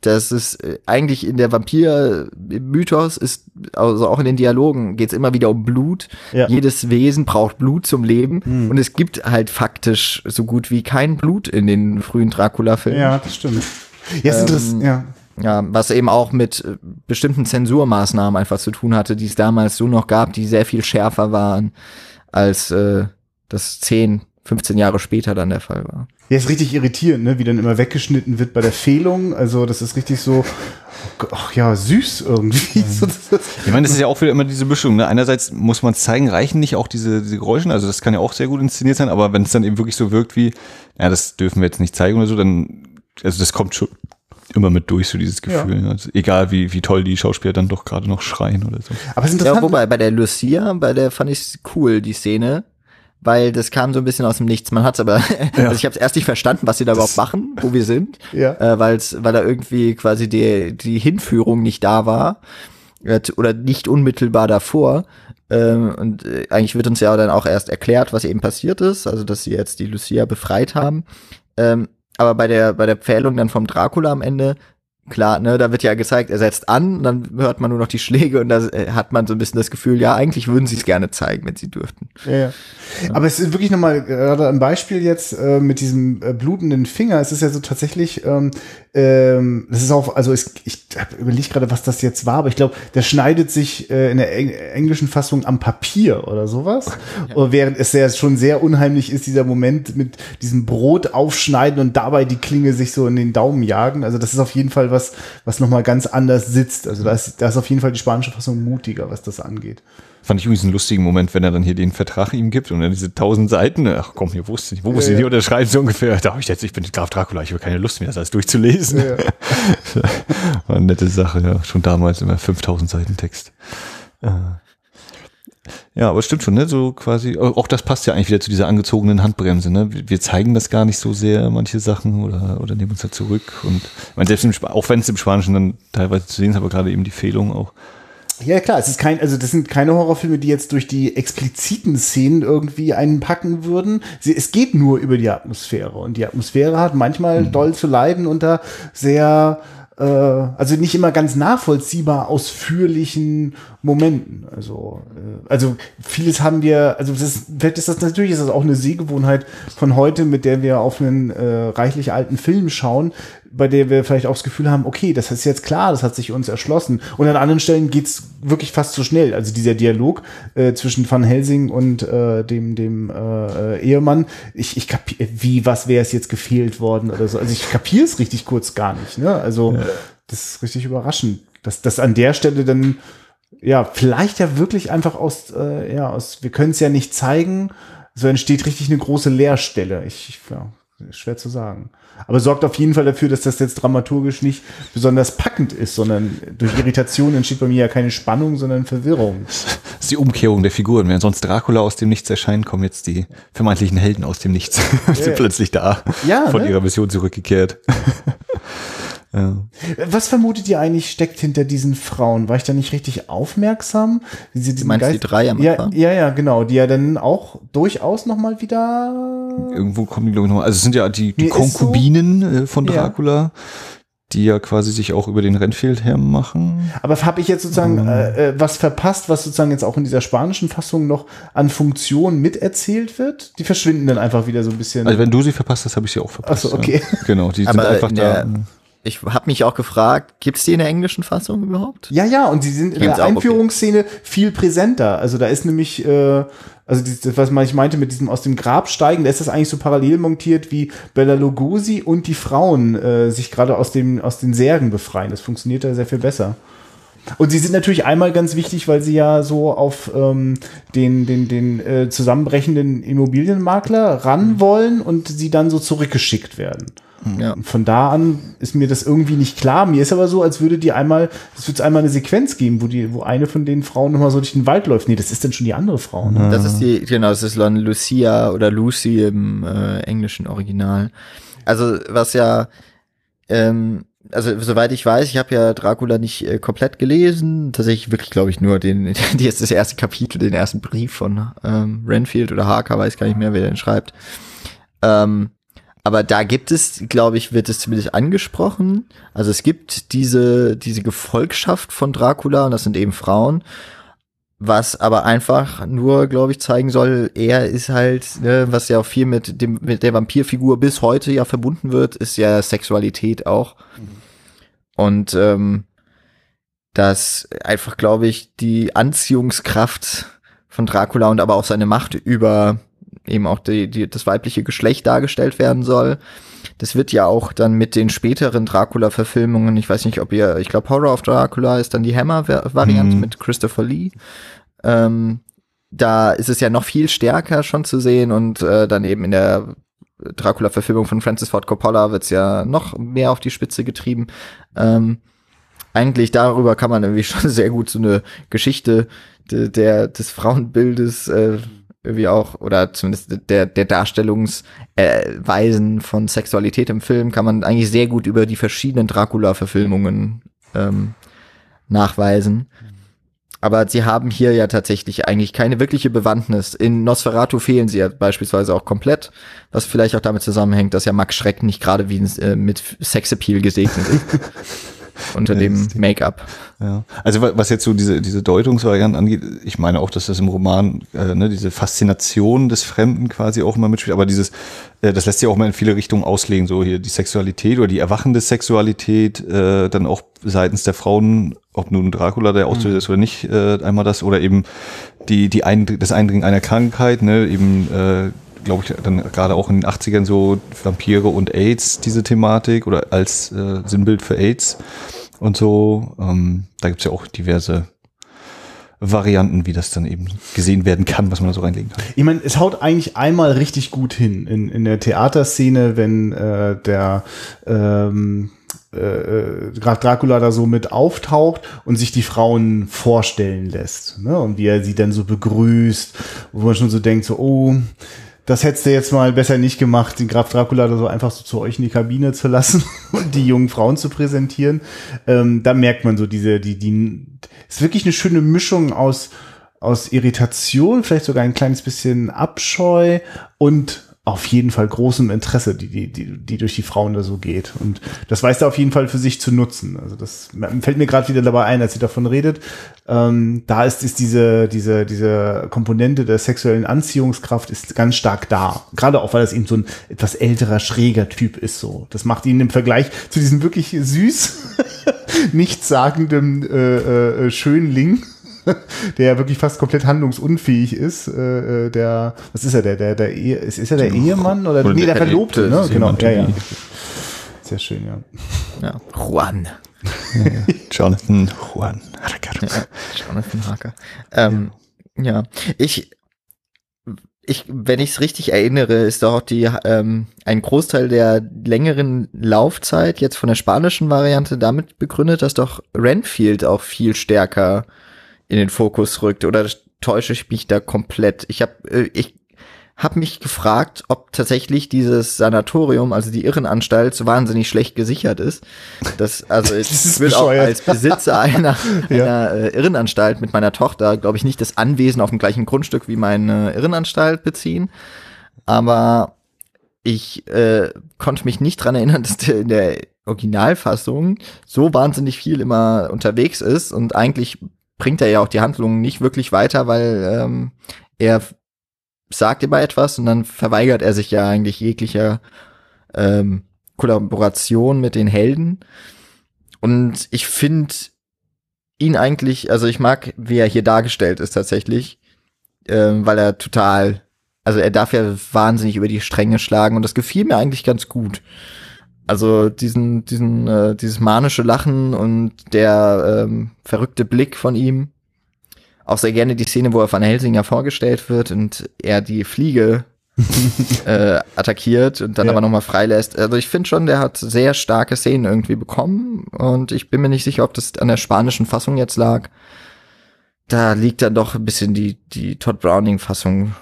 dass es äh, eigentlich in der Vampir-Mythos ist, also auch in den Dialogen, geht es immer wieder um Blut. Ja. Jedes Wesen braucht Blut zum Leben. Hm. Und es gibt halt faktisch so gut wie kein Blut in den frühen Dracula-Filmen. Ja, das stimmt. Ja, ähm, ja. Ja, was eben auch mit äh, bestimmten Zensurmaßnahmen einfach zu tun hatte, die es damals so noch gab, die sehr viel schärfer waren als äh, das 10, 15 Jahre später dann der Fall war. Ja, ist richtig irritierend, ne? wie dann immer weggeschnitten wird bei der Fehlung. Also das ist richtig so, ach ja, süß irgendwie. Ich meine, das ist ja auch wieder immer diese Mischung. Ne? Einerseits muss man zeigen, reichen nicht auch diese, diese Geräusche, also das kann ja auch sehr gut inszeniert sein, aber wenn es dann eben wirklich so wirkt wie, ja, das dürfen wir jetzt nicht zeigen oder so, dann, also das kommt schon immer mit durch, so dieses Gefühl. Ja. Also egal wie, wie toll die Schauspieler dann doch gerade noch schreien oder so. Aber es ist interessant. Ja, wobei bei der Lucia, bei der fand ich cool, die Szene, weil das kam so ein bisschen aus dem Nichts. Man hat's aber, ja. also ich habe es erst nicht verstanden, was sie da das, überhaupt machen, wo wir sind, ja. äh, weil's, weil da irgendwie quasi die, die Hinführung nicht da war äh, oder nicht unmittelbar davor. Ähm, und äh, eigentlich wird uns ja dann auch erst erklärt, was eben passiert ist, also dass sie jetzt die Lucia befreit haben. Ähm, aber bei der bei der Pfählung dann vom Dracula am Ende klar, ne, da wird ja gezeigt, er setzt an, dann hört man nur noch die Schläge und da äh, hat man so ein bisschen das Gefühl, ja, eigentlich würden sie es gerne zeigen, wenn sie dürften. Ja, ja. Aber es ist wirklich nochmal gerade ein Beispiel jetzt äh, mit diesem äh, blutenden Finger. Es ist ja so tatsächlich, ähm, ähm, das ist auch, also es, ich überlege gerade, was das jetzt war, aber ich glaube, der schneidet sich äh, in der Eng englischen Fassung am Papier oder sowas. Ja. Während es ja schon sehr unheimlich ist, dieser Moment mit diesem Brot aufschneiden und dabei die Klinge sich so in den Daumen jagen. Also das ist auf jeden Fall was, was, nochmal ganz anders sitzt. Also da ist, da ist auf jeden Fall die spanische Fassung mutiger, was das angeht. Fand ich übrigens einen lustigen Moment, wenn er dann hier den Vertrag ihm gibt und dann diese tausend Seiten. Ach komm, hier wusste ich, wo muss ich ja, die unterschreiben so ungefähr? Da habe ich jetzt, ich bin Graf Dracula, ich habe keine Lust mehr, das alles durchzulesen. Ja. War eine nette Sache, ja. Schon damals immer 5000 Seiten Text. Ja, aber stimmt schon, ne? So quasi, auch das passt ja eigentlich wieder zu dieser angezogenen Handbremse, ne? Wir zeigen das gar nicht so sehr, manche Sachen, oder, oder nehmen uns da zurück. Und ich meine, selbst im auch wenn es im Spanischen dann teilweise zu sehen ist, aber gerade eben die Fehlung auch. Ja, klar, es ist kein, also das sind keine Horrorfilme, die jetzt durch die expliziten Szenen irgendwie einen packen würden. Sie, es geht nur über die Atmosphäre. Und die Atmosphäre hat manchmal mhm. doll zu leiden unter sehr äh, also nicht immer ganz nachvollziehbar ausführlichen Momenten. Also, äh, also vieles haben wir, also das ist, vielleicht ist das natürlich ist das auch eine Sehgewohnheit von heute, mit der wir auf einen äh, reichlich alten Film schauen, bei der wir vielleicht auch das Gefühl haben, okay, das ist jetzt klar, das hat sich uns erschlossen. Und an anderen Stellen geht's wirklich fast zu schnell. Also dieser Dialog äh, zwischen Van Helsing und äh, dem, dem äh, Ehemann, ich, ich kapier, wie, was wäre es jetzt gefehlt worden oder so. Also ich kapiere es richtig kurz gar nicht. Ne? Also ja. das ist richtig überraschend, dass das an der Stelle dann ja vielleicht ja wirklich einfach aus, äh, ja, aus, wir können es ja nicht zeigen, so entsteht richtig eine große Leerstelle. Ich, ich ja, schwer zu sagen. Aber sorgt auf jeden Fall dafür, dass das jetzt dramaturgisch nicht besonders packend ist, sondern durch Irritation entsteht bei mir ja keine Spannung, sondern Verwirrung. Das ist die Umkehrung der Figuren. Während sonst Dracula aus dem Nichts erscheint, kommen jetzt die vermeintlichen Helden aus dem Nichts. Ja, Sind plötzlich da. Ja, von ne? ihrer Mission zurückgekehrt. Ja. Was vermutet ihr eigentlich steckt hinter diesen Frauen? War ich da nicht richtig aufmerksam? Diese, du meinst Geist die drei am Anfang? Ja, ja, ja, genau. Die ja dann auch durchaus noch mal wieder... Irgendwo kommen die, glaube ich, noch mal. Also es sind ja die, die Konkubinen so, äh, von Dracula. Ja die ja quasi sich auch über den Rennfeldherr machen. Aber habe ich jetzt sozusagen ähm. äh, was verpasst, was sozusagen jetzt auch in dieser spanischen Fassung noch an Funktionen miterzählt wird? Die verschwinden dann einfach wieder so ein bisschen. Also wenn du sie verpasst hast, habe ich sie auch verpasst. Ach so, okay. Ja. Genau, die sind einfach da ich habe mich auch gefragt, gibt's die in der englischen Fassung überhaupt? Ja, ja, und sie sind in der Einführungsszene okay. viel präsenter. Also da ist nämlich, äh, also das, was ich meinte mit diesem aus dem Grab steigen, da ist das eigentlich so parallel montiert, wie Bella Lugosi und die Frauen äh, sich gerade aus, dem, aus den Särgen befreien. Das funktioniert da sehr viel besser. Und sie sind natürlich einmal ganz wichtig, weil sie ja so auf ähm, den, den, den äh, zusammenbrechenden Immobilienmakler ran mhm. wollen und sie dann so zurückgeschickt werden. Ja. Von da an ist mir das irgendwie nicht klar. Mir ist aber so, als würde die einmal, es wird einmal eine Sequenz geben, wo die, wo eine von den Frauen nochmal so durch den Wald läuft. Nee, das ist dann schon die andere Frau. Ne? Das ist die, genau, das ist dann Lucia oder Lucy im äh, englischen Original. Also was ja, ähm, also soweit ich weiß, ich habe ja Dracula nicht äh, komplett gelesen, tatsächlich wirklich, glaube ich, nur den, die jetzt das erste Kapitel, den ersten Brief von ähm, Renfield oder Harker, weiß gar nicht mehr, wer den schreibt. Ähm, aber da gibt es, glaube ich, wird es zumindest angesprochen. Also es gibt diese, diese Gefolgschaft von Dracula und das sind eben Frauen. Was aber einfach nur, glaube ich, zeigen soll, er ist halt, ne, was ja auch viel mit dem, mit der Vampirfigur bis heute ja verbunden wird, ist ja Sexualität auch. Mhm. Und ähm, dass einfach, glaube ich, die Anziehungskraft von Dracula und aber auch seine Macht über eben auch die, die, das weibliche Geschlecht dargestellt werden soll. Das wird ja auch dann mit den späteren Dracula-Verfilmungen, ich weiß nicht, ob ihr, ich glaube Horror of Dracula ist dann die Hammer-Variante mhm. mit Christopher Lee. Ähm, da ist es ja noch viel stärker schon zu sehen und äh, dann eben in der Dracula-Verfilmung von Francis Ford Coppola wird's ja noch mehr auf die Spitze getrieben. Ähm, eigentlich darüber kann man irgendwie schon sehr gut so eine Geschichte de, der des Frauenbildes äh, irgendwie auch oder zumindest der der Darstellungsweisen äh, von Sexualität im Film kann man eigentlich sehr gut über die verschiedenen Dracula-Verfilmungen ähm, nachweisen. Aber sie haben hier ja tatsächlich eigentlich keine wirkliche Bewandtnis. In Nosferatu fehlen sie ja beispielsweise auch komplett, was vielleicht auch damit zusammenhängt, dass ja Max Schreck nicht gerade wie äh, mit Sexappeal gesegnet ist. unter ja, dem Make-up. Ja. Also was jetzt so diese, diese Deutungsvarianten angeht, ich meine auch, dass das im Roman äh, ne, diese Faszination des Fremden quasi auch immer mitspielt, aber dieses, äh, das lässt sich auch mal in viele Richtungen auslegen, so hier die Sexualität oder die erwachende Sexualität, äh, dann auch seitens der Frauen, ob nun Dracula der Auslöser mhm. ist oder nicht, äh, einmal das, oder eben die, die ein, das Eindringen einer Krankheit, ne, eben äh, glaube ich, dann gerade auch in den 80ern so Vampire und AIDS, diese Thematik oder als äh, Sinnbild für AIDS und so. Ähm, da gibt's ja auch diverse Varianten, wie das dann eben gesehen werden kann, was man da so reinlegen kann. Ich meine, es haut eigentlich einmal richtig gut hin in, in der Theaterszene, wenn äh, der ähm, äh, äh Graf Dracula da so mit auftaucht und sich die Frauen vorstellen lässt. Ne? Und wie er sie dann so begrüßt, wo man schon so denkt, so, oh, das hättest du jetzt mal besser nicht gemacht, den Graf Dracula da so einfach so zu euch in die Kabine zu lassen und die jungen Frauen zu präsentieren. Ähm, da merkt man so diese, die, die, ist wirklich eine schöne Mischung aus, aus Irritation, vielleicht sogar ein kleines bisschen Abscheu und auf jeden Fall großem Interesse, die, die, die, die durch die Frauen da so geht. Und das weiß er auf jeden Fall für sich zu nutzen. Also das fällt mir gerade wieder dabei ein, als sie davon redet. Ähm, da ist, ist diese, diese, diese Komponente der sexuellen Anziehungskraft ist ganz stark da. Gerade auch, weil das eben so ein etwas älterer, schräger Typ ist so. Das macht ihn im Vergleich zu diesem wirklich süß, nichtssagenden äh, äh, Schönling der ja wirklich fast komplett handlungsunfähig ist. Äh, äh, der, was ist er, der, der, der Ehe, ist, ist er der Ehemann oder, oder nee, der, der Verlobte, ne? Genau, ja, ja. Sehr schön, ja. Ja, Juan. Jonathan Juan Hacker. Ja, Jonathan Hacker. Ähm, ja. ja, ich, ich, wenn ich es richtig erinnere, ist doch die ähm, ein Großteil der längeren Laufzeit jetzt von der spanischen Variante damit begründet, dass doch Renfield auch viel stärker in den Fokus rückt oder täusche ich mich da komplett? Ich habe äh, ich habe mich gefragt, ob tatsächlich dieses Sanatorium, also die Irrenanstalt, so wahnsinnig schlecht gesichert ist. Das, also ich will auch als Besitzer einer, ja. einer äh, Irrenanstalt mit meiner Tochter, glaube ich, nicht das Anwesen auf dem gleichen Grundstück wie meine Irrenanstalt beziehen. Aber ich äh, konnte mich nicht dran erinnern, dass der in der Originalfassung so wahnsinnig viel immer unterwegs ist und eigentlich bringt er ja auch die Handlung nicht wirklich weiter, weil ähm, er sagt immer etwas und dann verweigert er sich ja eigentlich jeglicher ähm, Kollaboration mit den Helden. Und ich finde ihn eigentlich, also ich mag, wie er hier dargestellt ist tatsächlich, ähm, weil er total, also er darf ja wahnsinnig über die Stränge schlagen und das gefiel mir eigentlich ganz gut. Also diesen, diesen, äh, dieses manische Lachen und der ähm, verrückte Blick von ihm. Auch sehr gerne die Szene, wo er von Helsinger vorgestellt wird und er die Fliege äh, attackiert und dann ja. aber nochmal freilässt. Also ich finde schon, der hat sehr starke Szenen irgendwie bekommen und ich bin mir nicht sicher, ob das an der spanischen Fassung jetzt lag. Da liegt dann doch ein bisschen die, die Todd Browning-Fassung,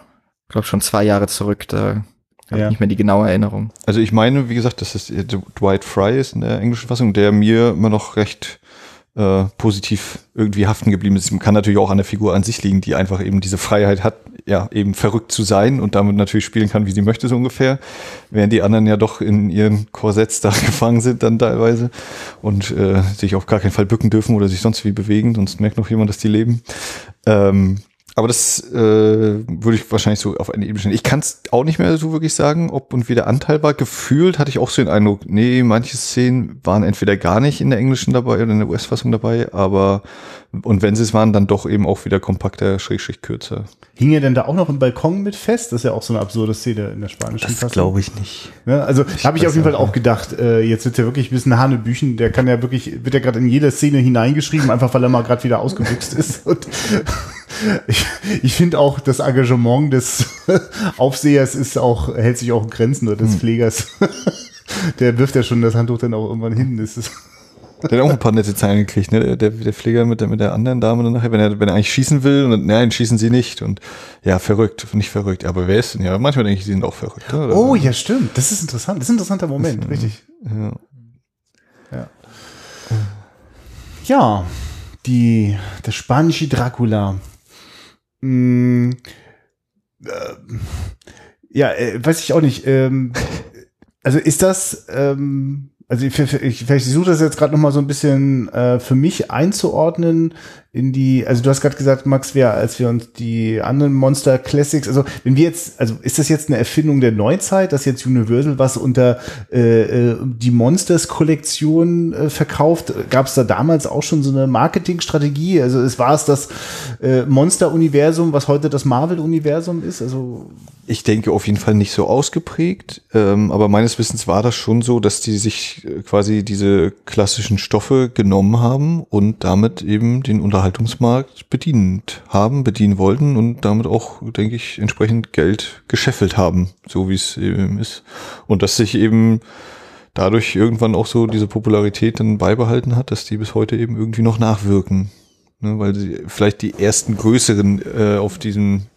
glaube schon zwei Jahre zurück. Da habe ja. nicht mehr die genaue Erinnerung. Also ich meine, wie gesagt, dass es Dwight Fry ist in der englischen Fassung, der mir immer noch recht äh, positiv irgendwie haften geblieben ist. Kann natürlich auch an der Figur an sich liegen, die einfach eben diese Freiheit hat, ja, eben verrückt zu sein und damit natürlich spielen kann, wie sie möchte, so ungefähr. Während die anderen ja doch in ihren Korsetts da gefangen sind dann teilweise und äh, sich auf gar keinen Fall bücken dürfen oder sich sonst wie bewegen, sonst merkt noch jemand, dass die leben. Ähm, aber das äh, würde ich wahrscheinlich so auf eine Ebene stellen. Ich kann es auch nicht mehr so wirklich sagen, ob und wie der Anteil war. Gefühlt hatte ich auch so den Eindruck, nee, manche Szenen waren entweder gar nicht in der englischen dabei oder in der US-Fassung dabei, aber und wenn sie es waren, dann doch eben auch wieder kompakter, schrägstrich kürzer. Hing er denn da auch noch im Balkon mit fest? Das ist ja auch so eine absurde Szene in der spanischen das Fassung. Das glaube ich nicht. Ja, also habe ich auf jeden Fall auch gedacht, äh, jetzt wird ja wirklich ein bisschen Hanebüchen, der kann ja wirklich, wird ja gerade in jede Szene hineingeschrieben, einfach weil er mal gerade wieder ausgebüxt ist. Und ich, ich finde auch, das Engagement des Aufsehers ist auch, hält sich auch in Grenzen oder des hm. Pflegers. Der wirft ja schon das Handtuch dann auch irgendwann hin. Das ist der hat auch ein paar nette Zeilen gekriegt, ne? Der, der Pfleger mit der, mit der anderen Dame dann nachher, wenn er, wenn er eigentlich schießen will und nein, schießen sie nicht. Und ja, verrückt, nicht verrückt. Aber wer ist denn? Ja, manchmal denke ich, sie sind auch verrückt. Oder? Oh, ja, stimmt. Das ist interessant. Das ist ein interessanter Moment, das, richtig. Ja. ja. Ja, die, der spanische Dracula. Hm, äh, ja, äh, weiß ich auch nicht. Ähm, also ist das, ähm, also ich, ich, ich versuche das jetzt gerade noch mal so ein bisschen äh, für mich einzuordnen in die, also du hast gerade gesagt, Max, wir, als wir uns die anderen Monster Classics, also wenn wir jetzt, also ist das jetzt eine Erfindung der Neuzeit, dass jetzt Universal was unter äh, äh die Monsters Kollektion äh, verkauft? Gab es da damals auch schon so eine Marketingstrategie? Also es war es das äh, Monster-Universum, was heute das Marvel-Universum ist? Also ich denke auf jeden Fall nicht so ausgeprägt, ähm, aber meines Wissens war das schon so, dass die sich äh, quasi diese klassischen Stoffe genommen haben und damit eben den Unterhalt Unterhaltungsmarkt bedient haben, bedienen wollten und damit auch, denke ich, entsprechend Geld gescheffelt haben, so wie es eben ist. Und dass sich eben dadurch irgendwann auch so diese Popularität dann beibehalten hat, dass die bis heute eben irgendwie noch nachwirken. Ne, weil sie vielleicht die ersten größeren äh, auf diesem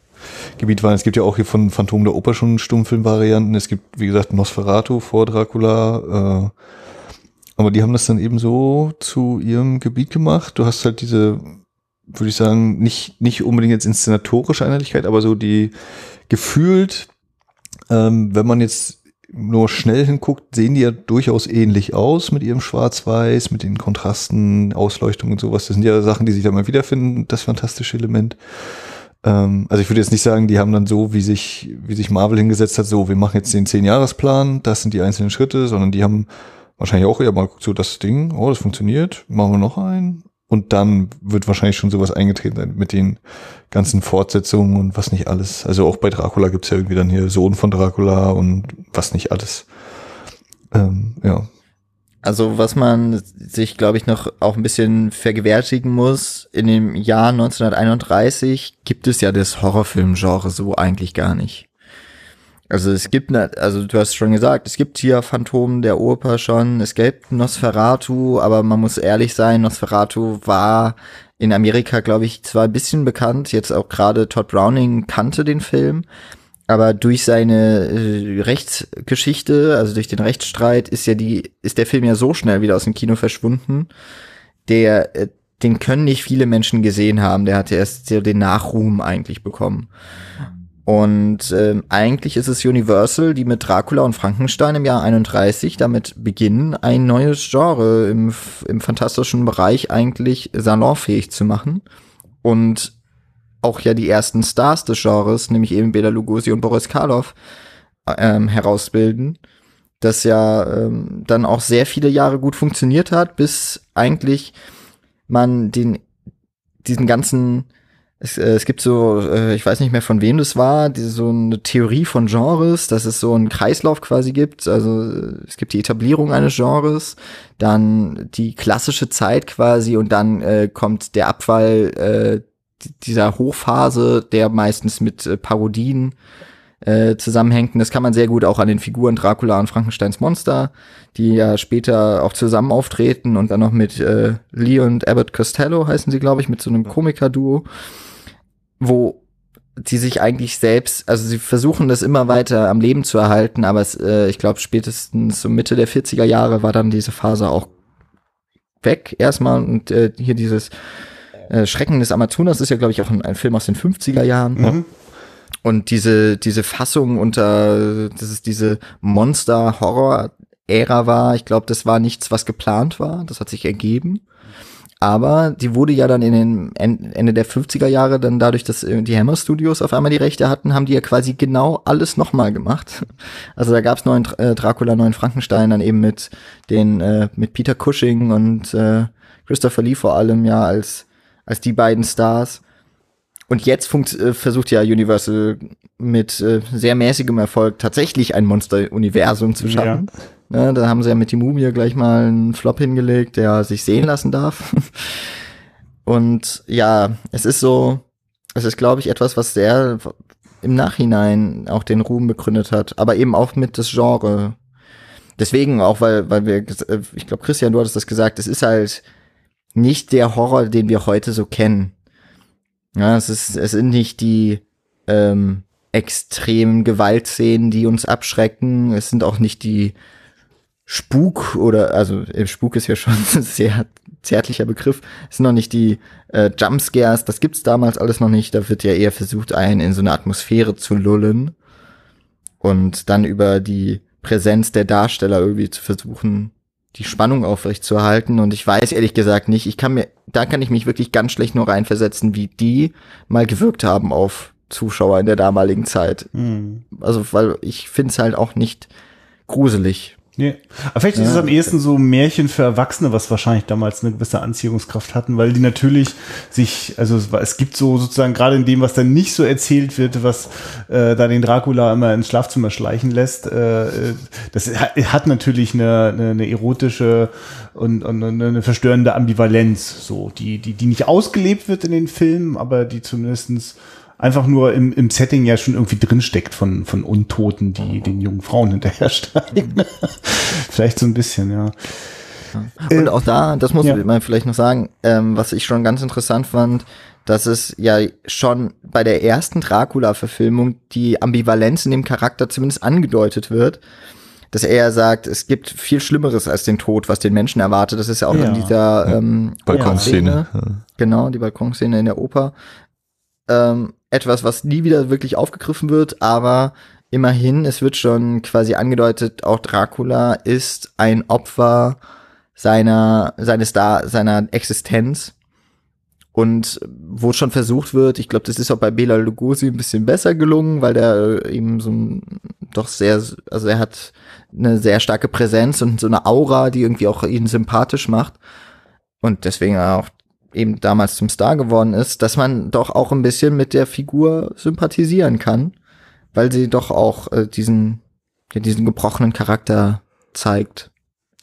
Gebiet waren. Es gibt ja auch hier von Phantom der Oper schon Stummfilmvarianten. Es gibt, wie gesagt, Nosferatu vor Dracula, äh, aber die haben das dann eben so zu ihrem Gebiet gemacht. Du hast halt diese, würde ich sagen, nicht, nicht unbedingt jetzt inszenatorische Einheitlichkeit, aber so die gefühlt, ähm, wenn man jetzt nur schnell hinguckt, sehen die ja durchaus ähnlich aus mit ihrem Schwarz-Weiß, mit den Kontrasten, Ausleuchtung und sowas. Das sind ja Sachen, die sich da mal wiederfinden, das fantastische Element. Ähm, also ich würde jetzt nicht sagen, die haben dann so, wie sich, wie sich Marvel hingesetzt hat, so, wir machen jetzt den Zehn-Jahres-Plan, das sind die einzelnen Schritte, sondern die haben wahrscheinlich auch eher mal so das Ding, oh, das funktioniert, machen wir noch einen. Und dann wird wahrscheinlich schon sowas eingetreten sein mit den ganzen Fortsetzungen und was nicht alles. Also auch bei Dracula gibt's ja irgendwie dann hier Sohn von Dracula und was nicht alles. Ähm, ja. Also was man sich, glaube ich, noch auch ein bisschen vergewärtigen muss, in dem Jahr 1931 gibt es ja das Horrorfilmgenre so eigentlich gar nicht. Also es gibt, ne, also du hast schon gesagt, es gibt hier Phantom der Oper schon, es gibt Nosferatu, aber man muss ehrlich sein, Nosferatu war in Amerika, glaube ich, zwar ein bisschen bekannt, jetzt auch gerade Todd Browning kannte den Film, aber durch seine äh, Rechtsgeschichte, also durch den Rechtsstreit, ist ja die, ist der Film ja so schnell wieder aus dem Kino verschwunden, der, äh, den können nicht viele Menschen gesehen haben, der hatte erst so den Nachruhm eigentlich bekommen. Und ähm, eigentlich ist es Universal, die mit Dracula und Frankenstein im Jahr 31 damit beginnen, ein neues Genre im, im fantastischen Bereich eigentlich salonfähig zu machen. Und auch ja die ersten Stars des Genres, nämlich eben Bela Lugosi und Boris Karloff, ähm, herausbilden. Das ja ähm, dann auch sehr viele Jahre gut funktioniert hat, bis eigentlich man den diesen ganzen es, äh, es gibt so, äh, ich weiß nicht mehr von wem das war, die, so eine Theorie von Genres, dass es so einen Kreislauf quasi gibt. Also es gibt die Etablierung eines Genres, dann die klassische Zeit quasi und dann äh, kommt der Abfall äh, dieser Hochphase, der meistens mit äh, Parodien äh, zusammenhängt. Und das kann man sehr gut auch an den Figuren Dracula und Frankensteins Monster, die ja später auch zusammen auftreten und dann noch mit äh, Lee und Abbott Costello heißen sie, glaube ich, mit so einem Komiker-Duo wo die sich eigentlich selbst, also sie versuchen das immer weiter am Leben zu erhalten, aber es, äh, ich glaube spätestens so Mitte der 40er Jahre war dann diese Phase auch weg erstmal und äh, hier dieses äh, Schrecken des Amazonas ist ja glaube ich auch ein, ein, Film aus den 50er Jahren. Mhm. Und diese, diese Fassung unter, dass es diese Monster-Horror-Ära war, ich glaube, das war nichts, was geplant war. Das hat sich ergeben. Aber die wurde ja dann in den Ende der 50er Jahre dann dadurch, dass äh, die Hammer Studios auf einmal die Rechte hatten, haben die ja quasi genau alles nochmal gemacht. Also da gab's neuen äh, Dracula, neuen Frankenstein, dann eben mit den äh, mit Peter Cushing und äh, Christopher Lee vor allem ja als als die beiden Stars. Und jetzt äh, versucht ja Universal mit äh, sehr mäßigem Erfolg tatsächlich ein Monster-Universum zu schaffen. Ja. Ne, da haben sie ja mit die Mumie gleich mal einen Flop hingelegt, der sich sehen lassen darf. Und ja, es ist so, Das ist, glaube ich, etwas, was sehr im Nachhinein auch den Ruhm begründet hat, aber eben auch mit das Genre. Deswegen auch, weil, weil wir, äh, ich glaube, Christian, du hattest das gesagt, es ist halt nicht der Horror, den wir heute so kennen. Ja, es ist, es sind nicht die ähm, extremen Gewaltszenen, die uns abschrecken. Es sind auch nicht die Spuk oder, also äh, Spuk ist ja schon ein sehr zärtlicher Begriff. Es sind noch nicht die äh, Jumpscares, das gibt's damals alles noch nicht. Da wird ja eher versucht, einen in so eine Atmosphäre zu lullen und dann über die Präsenz der Darsteller irgendwie zu versuchen, die Spannung aufrecht zu erhalten. Und ich weiß ehrlich gesagt nicht, ich kann mir, da kann ich mich wirklich ganz schlecht nur reinversetzen, wie die mal gewirkt haben auf Zuschauer in der damaligen Zeit. Mhm. Also, weil ich finde es halt auch nicht gruselig. Nee. Aber vielleicht ja. ist es am ehesten so Märchen für Erwachsene, was wahrscheinlich damals eine gewisse Anziehungskraft hatten, weil die natürlich sich, also es, es gibt so sozusagen gerade in dem, was dann nicht so erzählt wird, was äh, da den Dracula immer ins Schlafzimmer schleichen lässt, äh, das hat natürlich eine, eine, eine erotische und, und eine verstörende Ambivalenz, so, die, die, die nicht ausgelebt wird in den Filmen, aber die zumindestens einfach nur im, im Setting ja schon irgendwie drinsteckt von, von Untoten, die den jungen Frauen hinterhersteigen. vielleicht so ein bisschen, ja. Und äh, auch da, das muss ja. man vielleicht noch sagen, ähm, was ich schon ganz interessant fand, dass es ja schon bei der ersten Dracula-Verfilmung die Ambivalenz in dem Charakter zumindest angedeutet wird, dass er ja sagt, es gibt viel Schlimmeres als den Tod, was den Menschen erwartet. Das ist ja auch ja. in dieser ähm, Balkonszene. Genau, die Balkonszene in der Oper. Ähm, etwas, was nie wieder wirklich aufgegriffen wird, aber immerhin, es wird schon quasi angedeutet, auch Dracula ist ein Opfer seiner, seines da, seiner Existenz. Und wo schon versucht wird, ich glaube, das ist auch bei Bela Lugosi ein bisschen besser gelungen, weil der eben so ein, doch sehr, also er hat eine sehr starke Präsenz und so eine Aura, die irgendwie auch ihn sympathisch macht. Und deswegen auch eben damals zum Star geworden ist, dass man doch auch ein bisschen mit der Figur sympathisieren kann, weil sie doch auch äh, diesen, ja, diesen gebrochenen Charakter zeigt.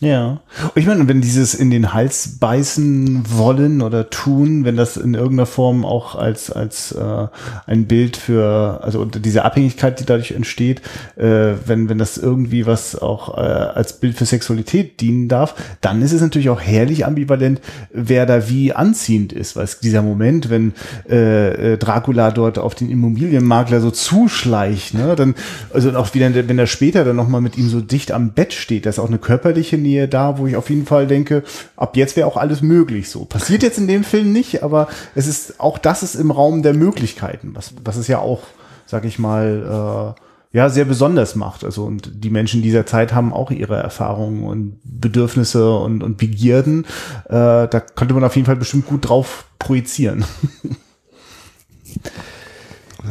Ja. Ich meine, wenn dieses in den Hals beißen wollen oder tun, wenn das in irgendeiner Form auch als, als äh, ein Bild für, also diese Abhängigkeit, die dadurch entsteht, äh, wenn, wenn das irgendwie was auch äh, als Bild für Sexualität dienen darf, dann ist es natürlich auch herrlich ambivalent, wer da wie anziehend ist. Weil es dieser Moment, wenn äh, äh Dracula dort auf den Immobilienmakler so zuschleicht, ne, dann, also auch wieder, wenn er später dann nochmal mit ihm so dicht am Bett steht, das ist auch eine körperliche Nähe da, wo ich auf jeden Fall denke, ab jetzt wäre auch alles möglich so. Passiert jetzt in dem Film nicht, aber es ist, auch das ist im Raum der Möglichkeiten, was, was es ja auch, sag ich mal, äh, ja, sehr besonders macht. Also, und die Menschen dieser Zeit haben auch ihre Erfahrungen und Bedürfnisse und, und Begierden. Äh, da könnte man auf jeden Fall bestimmt gut drauf projizieren.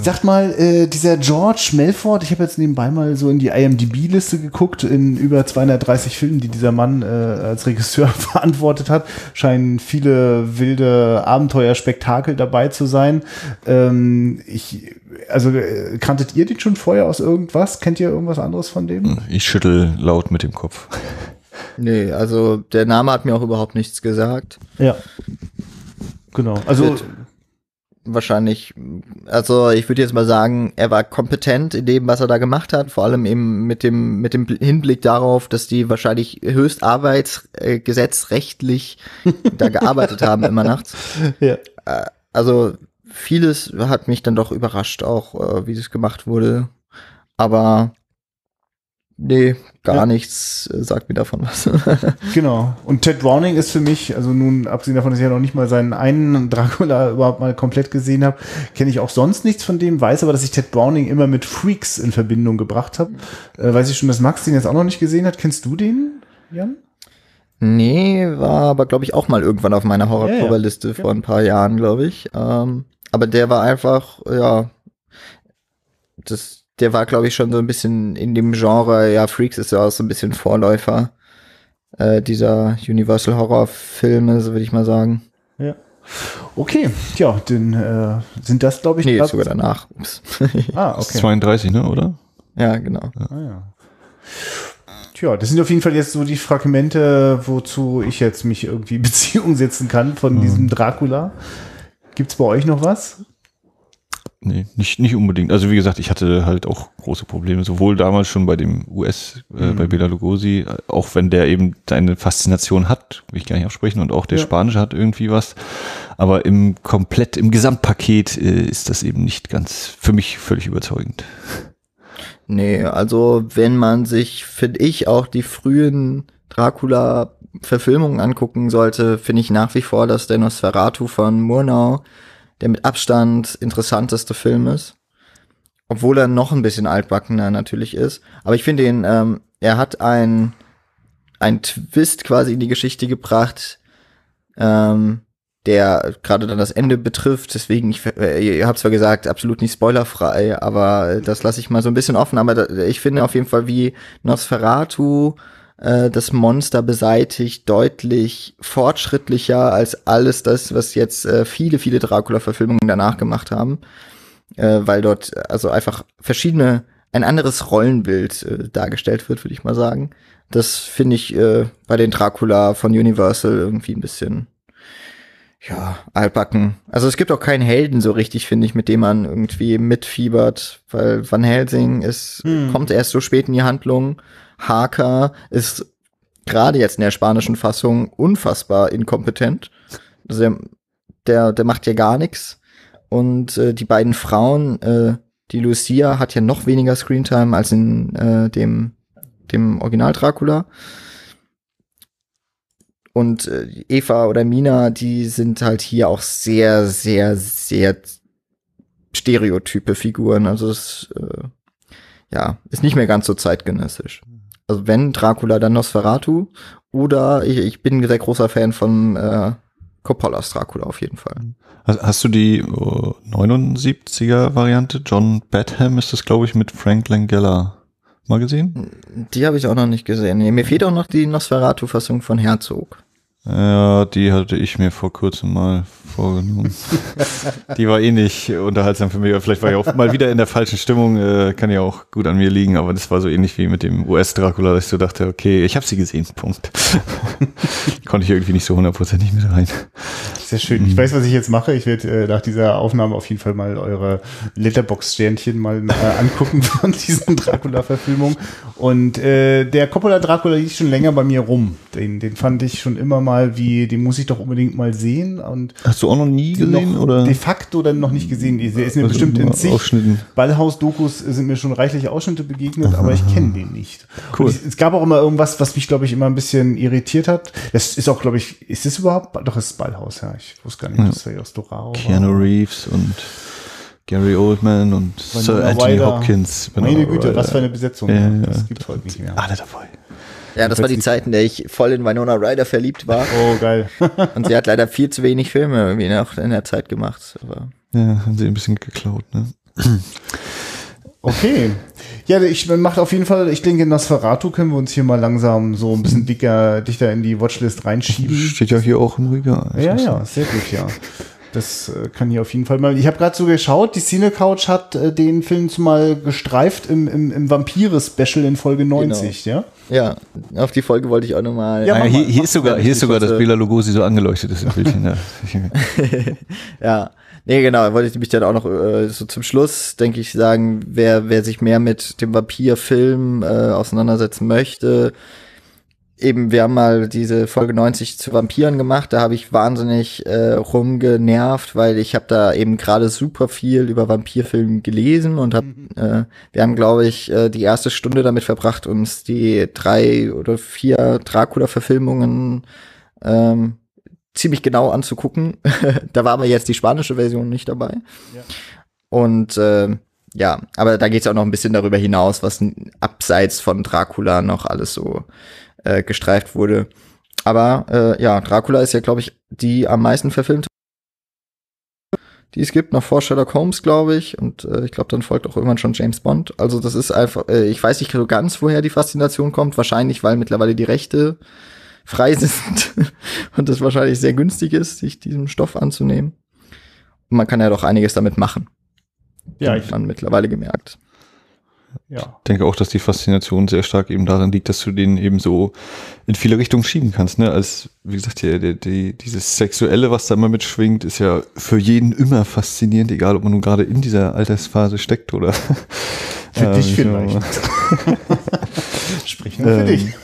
Sagt mal, äh, dieser George Melford, ich habe jetzt nebenbei mal so in die IMDb-Liste geguckt, in über 230 Filmen, die dieser Mann äh, als Regisseur verantwortet hat, scheinen viele wilde Abenteuerspektakel dabei zu sein. Ähm, ich, also äh, kanntet ihr den schon vorher aus irgendwas? Kennt ihr irgendwas anderes von dem? Ich schüttel laut mit dem Kopf. Nee, also der Name hat mir auch überhaupt nichts gesagt. Ja. Genau. Also wahrscheinlich, also ich würde jetzt mal sagen, er war kompetent in dem, was er da gemacht hat, vor allem eben mit dem, mit dem Hinblick darauf, dass die wahrscheinlich höchst arbeitsgesetzrechtlich da gearbeitet haben immer nachts. Ja. Äh, also vieles hat mich dann doch überrascht, auch äh, wie das gemacht wurde. Aber Nee, gar ja. nichts äh, sagt mir davon was. genau. Und Ted Browning ist für mich, also nun, abgesehen davon, dass ich ja noch nicht mal seinen einen Dracula überhaupt mal komplett gesehen habe, kenne ich auch sonst nichts von dem, weiß aber, dass ich Ted Browning immer mit Freaks in Verbindung gebracht habe. Äh, weiß ich schon, dass Max den jetzt auch noch nicht gesehen hat. Kennst du den, Jan? Nee, war aber, glaube ich, auch mal irgendwann auf meiner Horror-Cover-Liste ja, ja. vor ein paar Jahren, glaube ich. Ähm, aber der war einfach, ja, das der war, glaube ich, schon so ein bisschen in dem Genre, ja, Freaks ist ja auch so ein bisschen Vorläufer äh, dieser Universal Horror Filme, so würde ich mal sagen. Ja. Okay, ja, dann äh, sind das, glaube ich, nee, sogar danach. Ups. ah, okay. 32, ne, oder? Ja, genau. Ja. Ah, ja. Tja, das sind auf jeden Fall jetzt so die Fragmente, wozu ich jetzt mich irgendwie Beziehung setzen kann von mhm. diesem Dracula. Gibt's bei euch noch was? Nee, nicht, nicht unbedingt. Also wie gesagt, ich hatte halt auch große Probleme, sowohl damals schon bei dem US, äh, Mhm. bei Bela Lugosi, äh, auch wenn der eben seine Faszination hat, will ich gar nicht aussprechen, und auch der Ja. Spanische hat irgendwie was. Aber im komplett, im Gesamtpaket äh, ist das eben nicht ganz, für mich völlig überzeugend. Nee, also wenn man sich, finde ich, auch die frühen Dracula-Verfilmungen angucken sollte, finde ich nach wie vor, dass der Nosferatu von Murnau der mit Abstand interessanteste Film ist. Obwohl er noch ein bisschen altbackener natürlich ist. Aber ich finde ihn, ähm, er hat ein, ein Twist quasi in die Geschichte gebracht, ähm, der gerade dann das Ende betrifft. Deswegen, ich, äh, ihr habt zwar gesagt, absolut nicht spoilerfrei, aber das lasse ich mal so ein bisschen offen. Aber da, ich finde auf jeden Fall, wie Nosferatu äh, das Monster beseitigt, deutlich fortschrittlicher als alles das, was jetzt äh, viele, viele Dracula-Verfilmungen danach gemacht haben. Äh, weil dort also einfach verschiedene, ein anderes Rollenbild äh, dargestellt wird, würde ich mal sagen. Das finde ich äh, bei den Dracula von Universal irgendwie ein bisschen ja, altbacken. Also es gibt auch keinen Helden so richtig, finde ich, mit dem man irgendwie mitfiebert, weil Van Helsing ist, Hm. kommt erst so spät in die Handlung. Harker ist gerade jetzt in der spanischen Fassung unfassbar inkompetent. Also der, der, der macht ja gar nichts. Und äh, die beiden Frauen, äh, die Lucia hat ja noch weniger Screentime als in äh, dem, dem Original Dracula. Und äh, Eva oder Mina, die sind halt hier auch sehr, sehr, sehr stereotype Figuren. Also das äh, ja, ist nicht mehr ganz so zeitgenössisch. Also wenn Dracula, dann Nosferatu. Oder ich, ich bin ein sehr großer Fan von äh, Coppolas Dracula auf jeden Fall. Hast, hast du die äh, 79er Variante? John Badham ist das, glaube ich, mit Frank Langella mal gesehen? Die habe ich auch noch nicht gesehen. Nee, mir fehlt auch noch die Nosferatu-Fassung von Herzog. Ja, die hatte ich mir vor kurzem mal vorgenommen. die war eh nicht unterhaltsam für mich. Vielleicht war ich auch mal wieder in der falschen Stimmung. Äh, kann ja auch gut an mir liegen, aber das war so ähnlich wie mit dem US-Dracula, dass ich so dachte, okay, ich habe sie gesehen, Punkt. Konnte ich irgendwie nicht so hundertprozentig mit rein. Sehr schön. Ich weiß, was ich jetzt mache. Ich werde äh, nach dieser Aufnahme auf jeden Fall mal eure Letterbox-Sternchen mal äh, angucken von diesen Dracula-Verfilmungen. Und äh, der Coppola Dracula liegt schon länger bei mir rum. Den, den fand ich schon immer mal wie, den muss ich doch unbedingt mal sehen. Und Hast du auch noch nie gesehen noch oder? de facto dann noch nicht gesehen. Der ist mir Also bestimmt in zig. Ballhaus-Dokus sind mir schon reichliche Ausschnitte begegnet, aber ich kenne den nicht. Cool. Ich, es gab auch immer irgendwas, was mich, glaube ich, immer ein bisschen irritiert hat. Das ist auch, glaube ich, ist das überhaupt? Doch, es ist Ballhaus, ja. Ich wusste gar nicht, dass er aus Dorao Keanu Reeves und Gary Oldman und Sir Anthony. Hopkins. Meine Winona Güte, was für eine Besetzung. Ja, ja, das ja. gibt's heute nicht mehr. Alle dabei. Ja, das war die Zeit, in der ich voll in Winona Ryder verliebt war. Oh, geil. Und sie hat leider viel zu wenig Filme irgendwie noch in der Zeit gemacht. Aber Ja, haben sie ein bisschen geklaut, ne? Okay. Ja, ich macht auf jeden Fall, ich denke, Nosferatu können wir uns hier mal langsam so ein bisschen dicker, dichter in die Watchlist reinschieben. Steht ja hier auch im Regal. Ja, ja, sehr gut, ja. Das äh, kann hier auf jeden Fall mal. Ich habe gerade so geschaut, die Cine Couch hat äh, den Film zumal gestreift im, im, im Vampire-Special in Folge 90, ja? ja, auf die Folge wollte ich auch nochmal. Ja, Ah, mach hier, mal, hier ist sogar, mal hier ist sogar das Bela Lugosi so angeleuchtet ist im Bildchen. Ja. Ja, nee, genau, wollte ich mich dann auch noch äh, so zum Schluss, denke ich, sagen, wer, wer sich mehr mit dem Vampirfilm äh, auseinandersetzen möchte, eben, wir haben mal diese Folge 90 zu Vampiren gemacht, da habe ich wahnsinnig äh, rumgenervt, weil ich habe da eben gerade super viel über Vampirfilme gelesen und hab, äh, wir haben, glaube ich, äh, die erste Stunde damit verbracht, uns die drei oder vier Dracula-Verfilmungen ähm, ziemlich genau anzugucken. da war aber jetzt die spanische Version nicht dabei. Und äh, ja, aber da geht es auch noch ein bisschen darüber hinaus, was abseits von Dracula noch alles so äh, gestreift wurde. Aber äh, ja, Dracula ist ja, glaube ich, die am meisten verfilmte, die es gibt, noch vor Sherlock Holmes, glaube ich. Und äh, ich glaube, dann folgt auch irgendwann schon James Bond. Also das ist einfach, äh, ich weiß nicht so ganz, woher die Faszination kommt. Wahrscheinlich, weil mittlerweile die Rechte frei sind und es wahrscheinlich sehr günstig ist, sich diesem Stoff anzunehmen. Und man kann ja doch einiges damit machen. Ja, hat ich, man mittlerweile gemerkt. Ja. Ich denke auch, dass die Faszination sehr stark eben darin liegt, dass du den eben so in viele Richtungen schieben kannst. Ne? Als, wie gesagt, die, die, die, dieses Sexuelle, was da immer mitschwingt, ist ja für jeden immer faszinierend, egal ob man nun gerade in dieser Altersphase steckt oder. Für äh, dich vielleicht. Sprich nur für ähm, dich.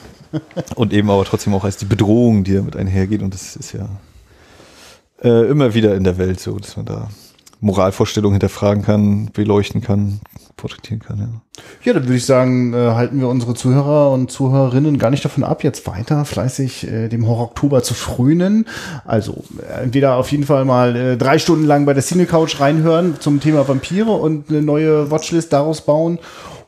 und eben aber trotzdem auch als die Bedrohung, die damit einhergeht. Und das ist ja äh, immer wieder in der Welt so, dass man da Moralvorstellungen hinterfragen kann, beleuchten kann, porträtieren kann. Ja, ja dann würde ich sagen, äh, halten wir unsere Zuhörer und Zuhörerinnen gar nicht davon ab, jetzt weiter fleißig äh, dem Horror Oktober zu frönen. Also äh, entweder auf jeden Fall mal äh, drei Stunden lang bei der Cine Couch reinhören zum Thema Vampire und eine neue Watchlist daraus bauen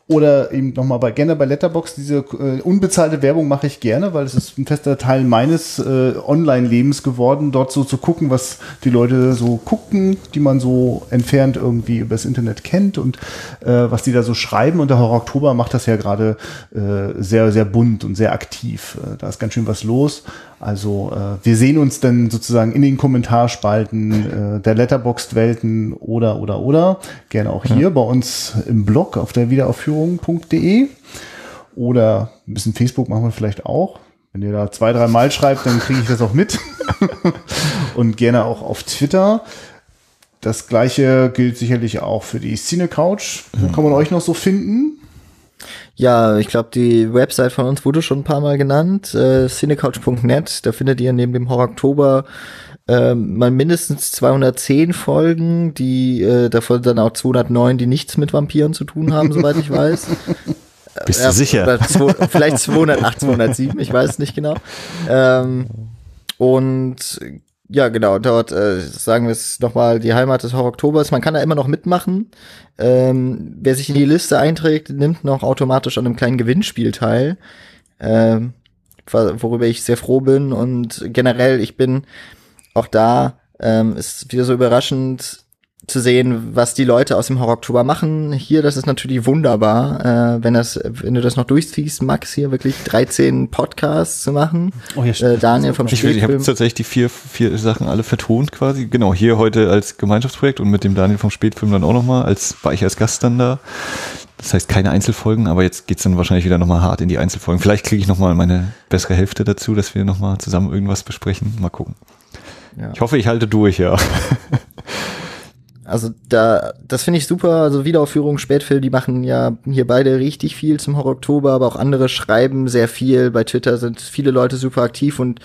oder eben nochmal bei gerne bei Letterbox diese äh, unbezahlte Werbung mache ich gerne, weil es ist ein fester Teil meines äh, Online-Lebens geworden, dort so zu gucken, was die Leute so gucken, die man so entfernt irgendwie übers Internet kennt und äh, was die da so schreiben. Und der Horror Oktober macht das ja gerade äh, sehr, sehr bunt und sehr aktiv. Äh, da ist ganz schön was los. Also äh, wir sehen uns dann sozusagen in den Kommentarspalten äh, der Letterboxd-Welten oder oder oder gerne auch hier ja. bei uns im Blog auf der Wiederaufführung.de oder ein bisschen Facebook machen wir vielleicht auch. Wenn ihr da zwei, drei Mal schreibt, dann kriege ich das auch mit. Und gerne auch auf Twitter. Das gleiche gilt sicherlich auch für die Cine Couch. Wo kann man euch noch so finden? Ja, ich glaube, die Website von uns wurde schon ein paar Mal genannt, äh, cinecouch.net. Da findet ihr neben dem Horror Oktober äh, mal mindestens 210 Folgen, die äh, davon dann auch 209, die nichts mit Vampiren zu tun haben, soweit ich weiß. Bist du äh, sicher? Zwei, vielleicht 208, 207, ich weiß nicht genau. Ähm, und ja, genau, dort äh, sagen wir es nochmal, die Heimat des Horror Oktobers. Man kann da immer noch mitmachen. Ähm, wer sich in die Liste einträgt, nimmt noch automatisch an einem kleinen Gewinnspiel teil. Ähm, worüber ich sehr froh bin. Und generell, ich bin auch da, ähm, ist wieder so überraschend, zu sehen, was die Leute aus dem Horror Oktober machen. Hier, das ist natürlich wunderbar, äh, wenn das, wenn du das noch durchziehst, Max, hier wirklich 13 Podcasts zu machen. Oh, ja, äh, Daniel vom Ich, ich habe tatsächlich die vier, vier Sachen alle vertont quasi. Genau, hier heute als Gemeinschaftsprojekt und mit dem Daniel vom Spätfilm dann auch nochmal, als war ich als Gast dann da. Das heißt keine Einzelfolgen, aber jetzt geht's dann wahrscheinlich wieder nochmal hart in die Einzelfolgen. Vielleicht kriege ich nochmal meine bessere Hälfte dazu, dass wir nochmal zusammen irgendwas besprechen. Mal gucken. Ja. Ich hoffe, ich halte durch, ja. Also da, das finde ich super. Also Wiederaufführung, Spätfilm, die machen ja hier beide richtig viel zum Horror Oktober, aber auch andere schreiben sehr viel. Bei Twitter sind viele Leute super aktiv und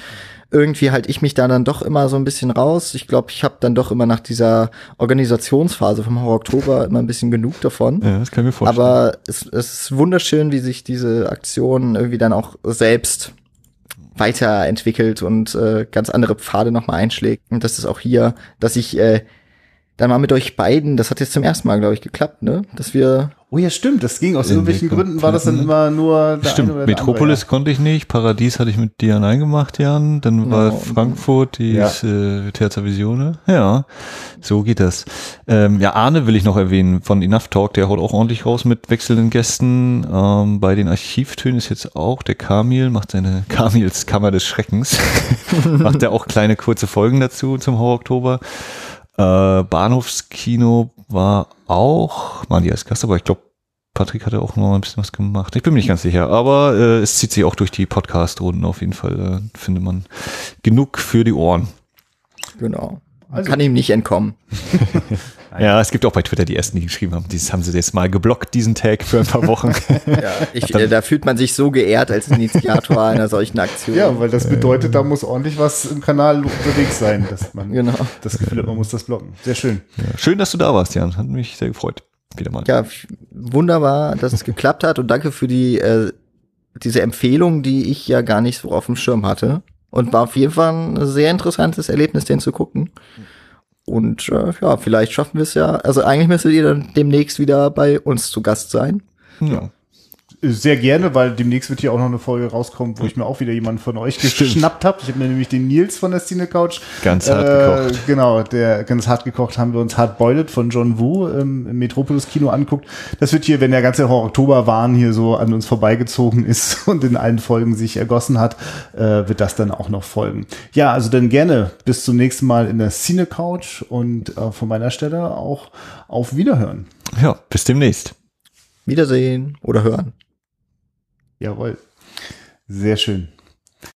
irgendwie halte ich mich da dann doch immer so ein bisschen raus. Ich glaube, ich habe dann doch immer nach dieser Organisationsphase vom Horror Oktober immer ein bisschen genug davon. Ja, das kann ich mir vorstellen. Aber es, es ist wunderschön, wie sich diese Aktion irgendwie dann auch selbst weiterentwickelt und äh, ganz andere Pfade nochmal einschlägt. Und das ist auch hier, dass ich äh, dann mal mit euch beiden, das hat jetzt zum ersten Mal, glaube ich, geklappt, ne? Dass wir. Oh ja, stimmt, das ging aus irgendwelchen Gründen, war das dann immer nur der Stimmt, Metropolis andere, ja. konnte ich nicht, Paradies hatte ich mit dir allein gemacht, Jan, dann genau. war Frankfurt, die ja. äh, Terza Visione. Ja, so geht das. Ähm, ja, Arne will ich noch erwähnen von Enough Talk, der haut auch ordentlich raus mit wechselnden Gästen. Ähm, bei den Archivtönen ist jetzt auch der Kamil, macht seine Kamils Kammer des Schreckens. macht er auch kleine kurze Folgen dazu zum Horror Oktober. Äh, Bahnhofskino war auch, mal die als Gast, aber ich glaube, Patrick hatte auch noch ein bisschen was gemacht. Ich bin mir nicht ganz sicher, aber äh, es zieht sich auch durch die Podcast-Runden auf jeden Fall. Äh, findet man genug für die Ohren. Genau. Also, kann ihm nicht entkommen. ja, es gibt auch bei Twitter die ersten, die geschrieben haben, dieses haben sie jetzt mal geblockt, diesen Tag für ein paar Wochen. ja, ich, äh, da fühlt man sich so geehrt als Initiator einer solchen Aktion. Ja, weil das bedeutet, da muss ordentlich was im Kanal unterwegs sein, dass man genau. das Gefühl hat, man muss das blocken. Sehr schön. Ja, schön, dass du da warst, Jan. Hat mich sehr gefreut. Wieder mal. Ja, wunderbar, dass es geklappt hat und danke für die äh, diese Empfehlung, die ich ja gar nicht so auf dem Schirm hatte. Und war auf jeden Fall ein sehr interessantes Erlebnis, den zu gucken. Und äh, ja, vielleicht schaffen wir es ja. Also eigentlich müsstet ihr dann demnächst wieder bei uns zu Gast sein. Ja. Sehr gerne, weil demnächst wird hier auch noch eine Folge rauskommen, wo ich mir auch wieder jemanden von euch geschnappt habe. Ich habe mir nämlich den Nils von der Cine Couch. Ganz hart äh, gekocht. Genau, der ganz hart gekocht haben wir uns Hard Boiled von John Woo ähm, im Metropolis Kino anguckt. Das wird hier, wenn der ganze Oktoberwahn hier so an uns vorbeigezogen ist und in allen Folgen sich ergossen hat, äh, wird das dann auch noch folgen. Ja, also dann gerne bis zum nächsten Mal in der Cine Couch und äh, von meiner Stelle auch auf Wiederhören. Ja, bis demnächst. Wiedersehen oder hören. Jawohl. Sehr schön.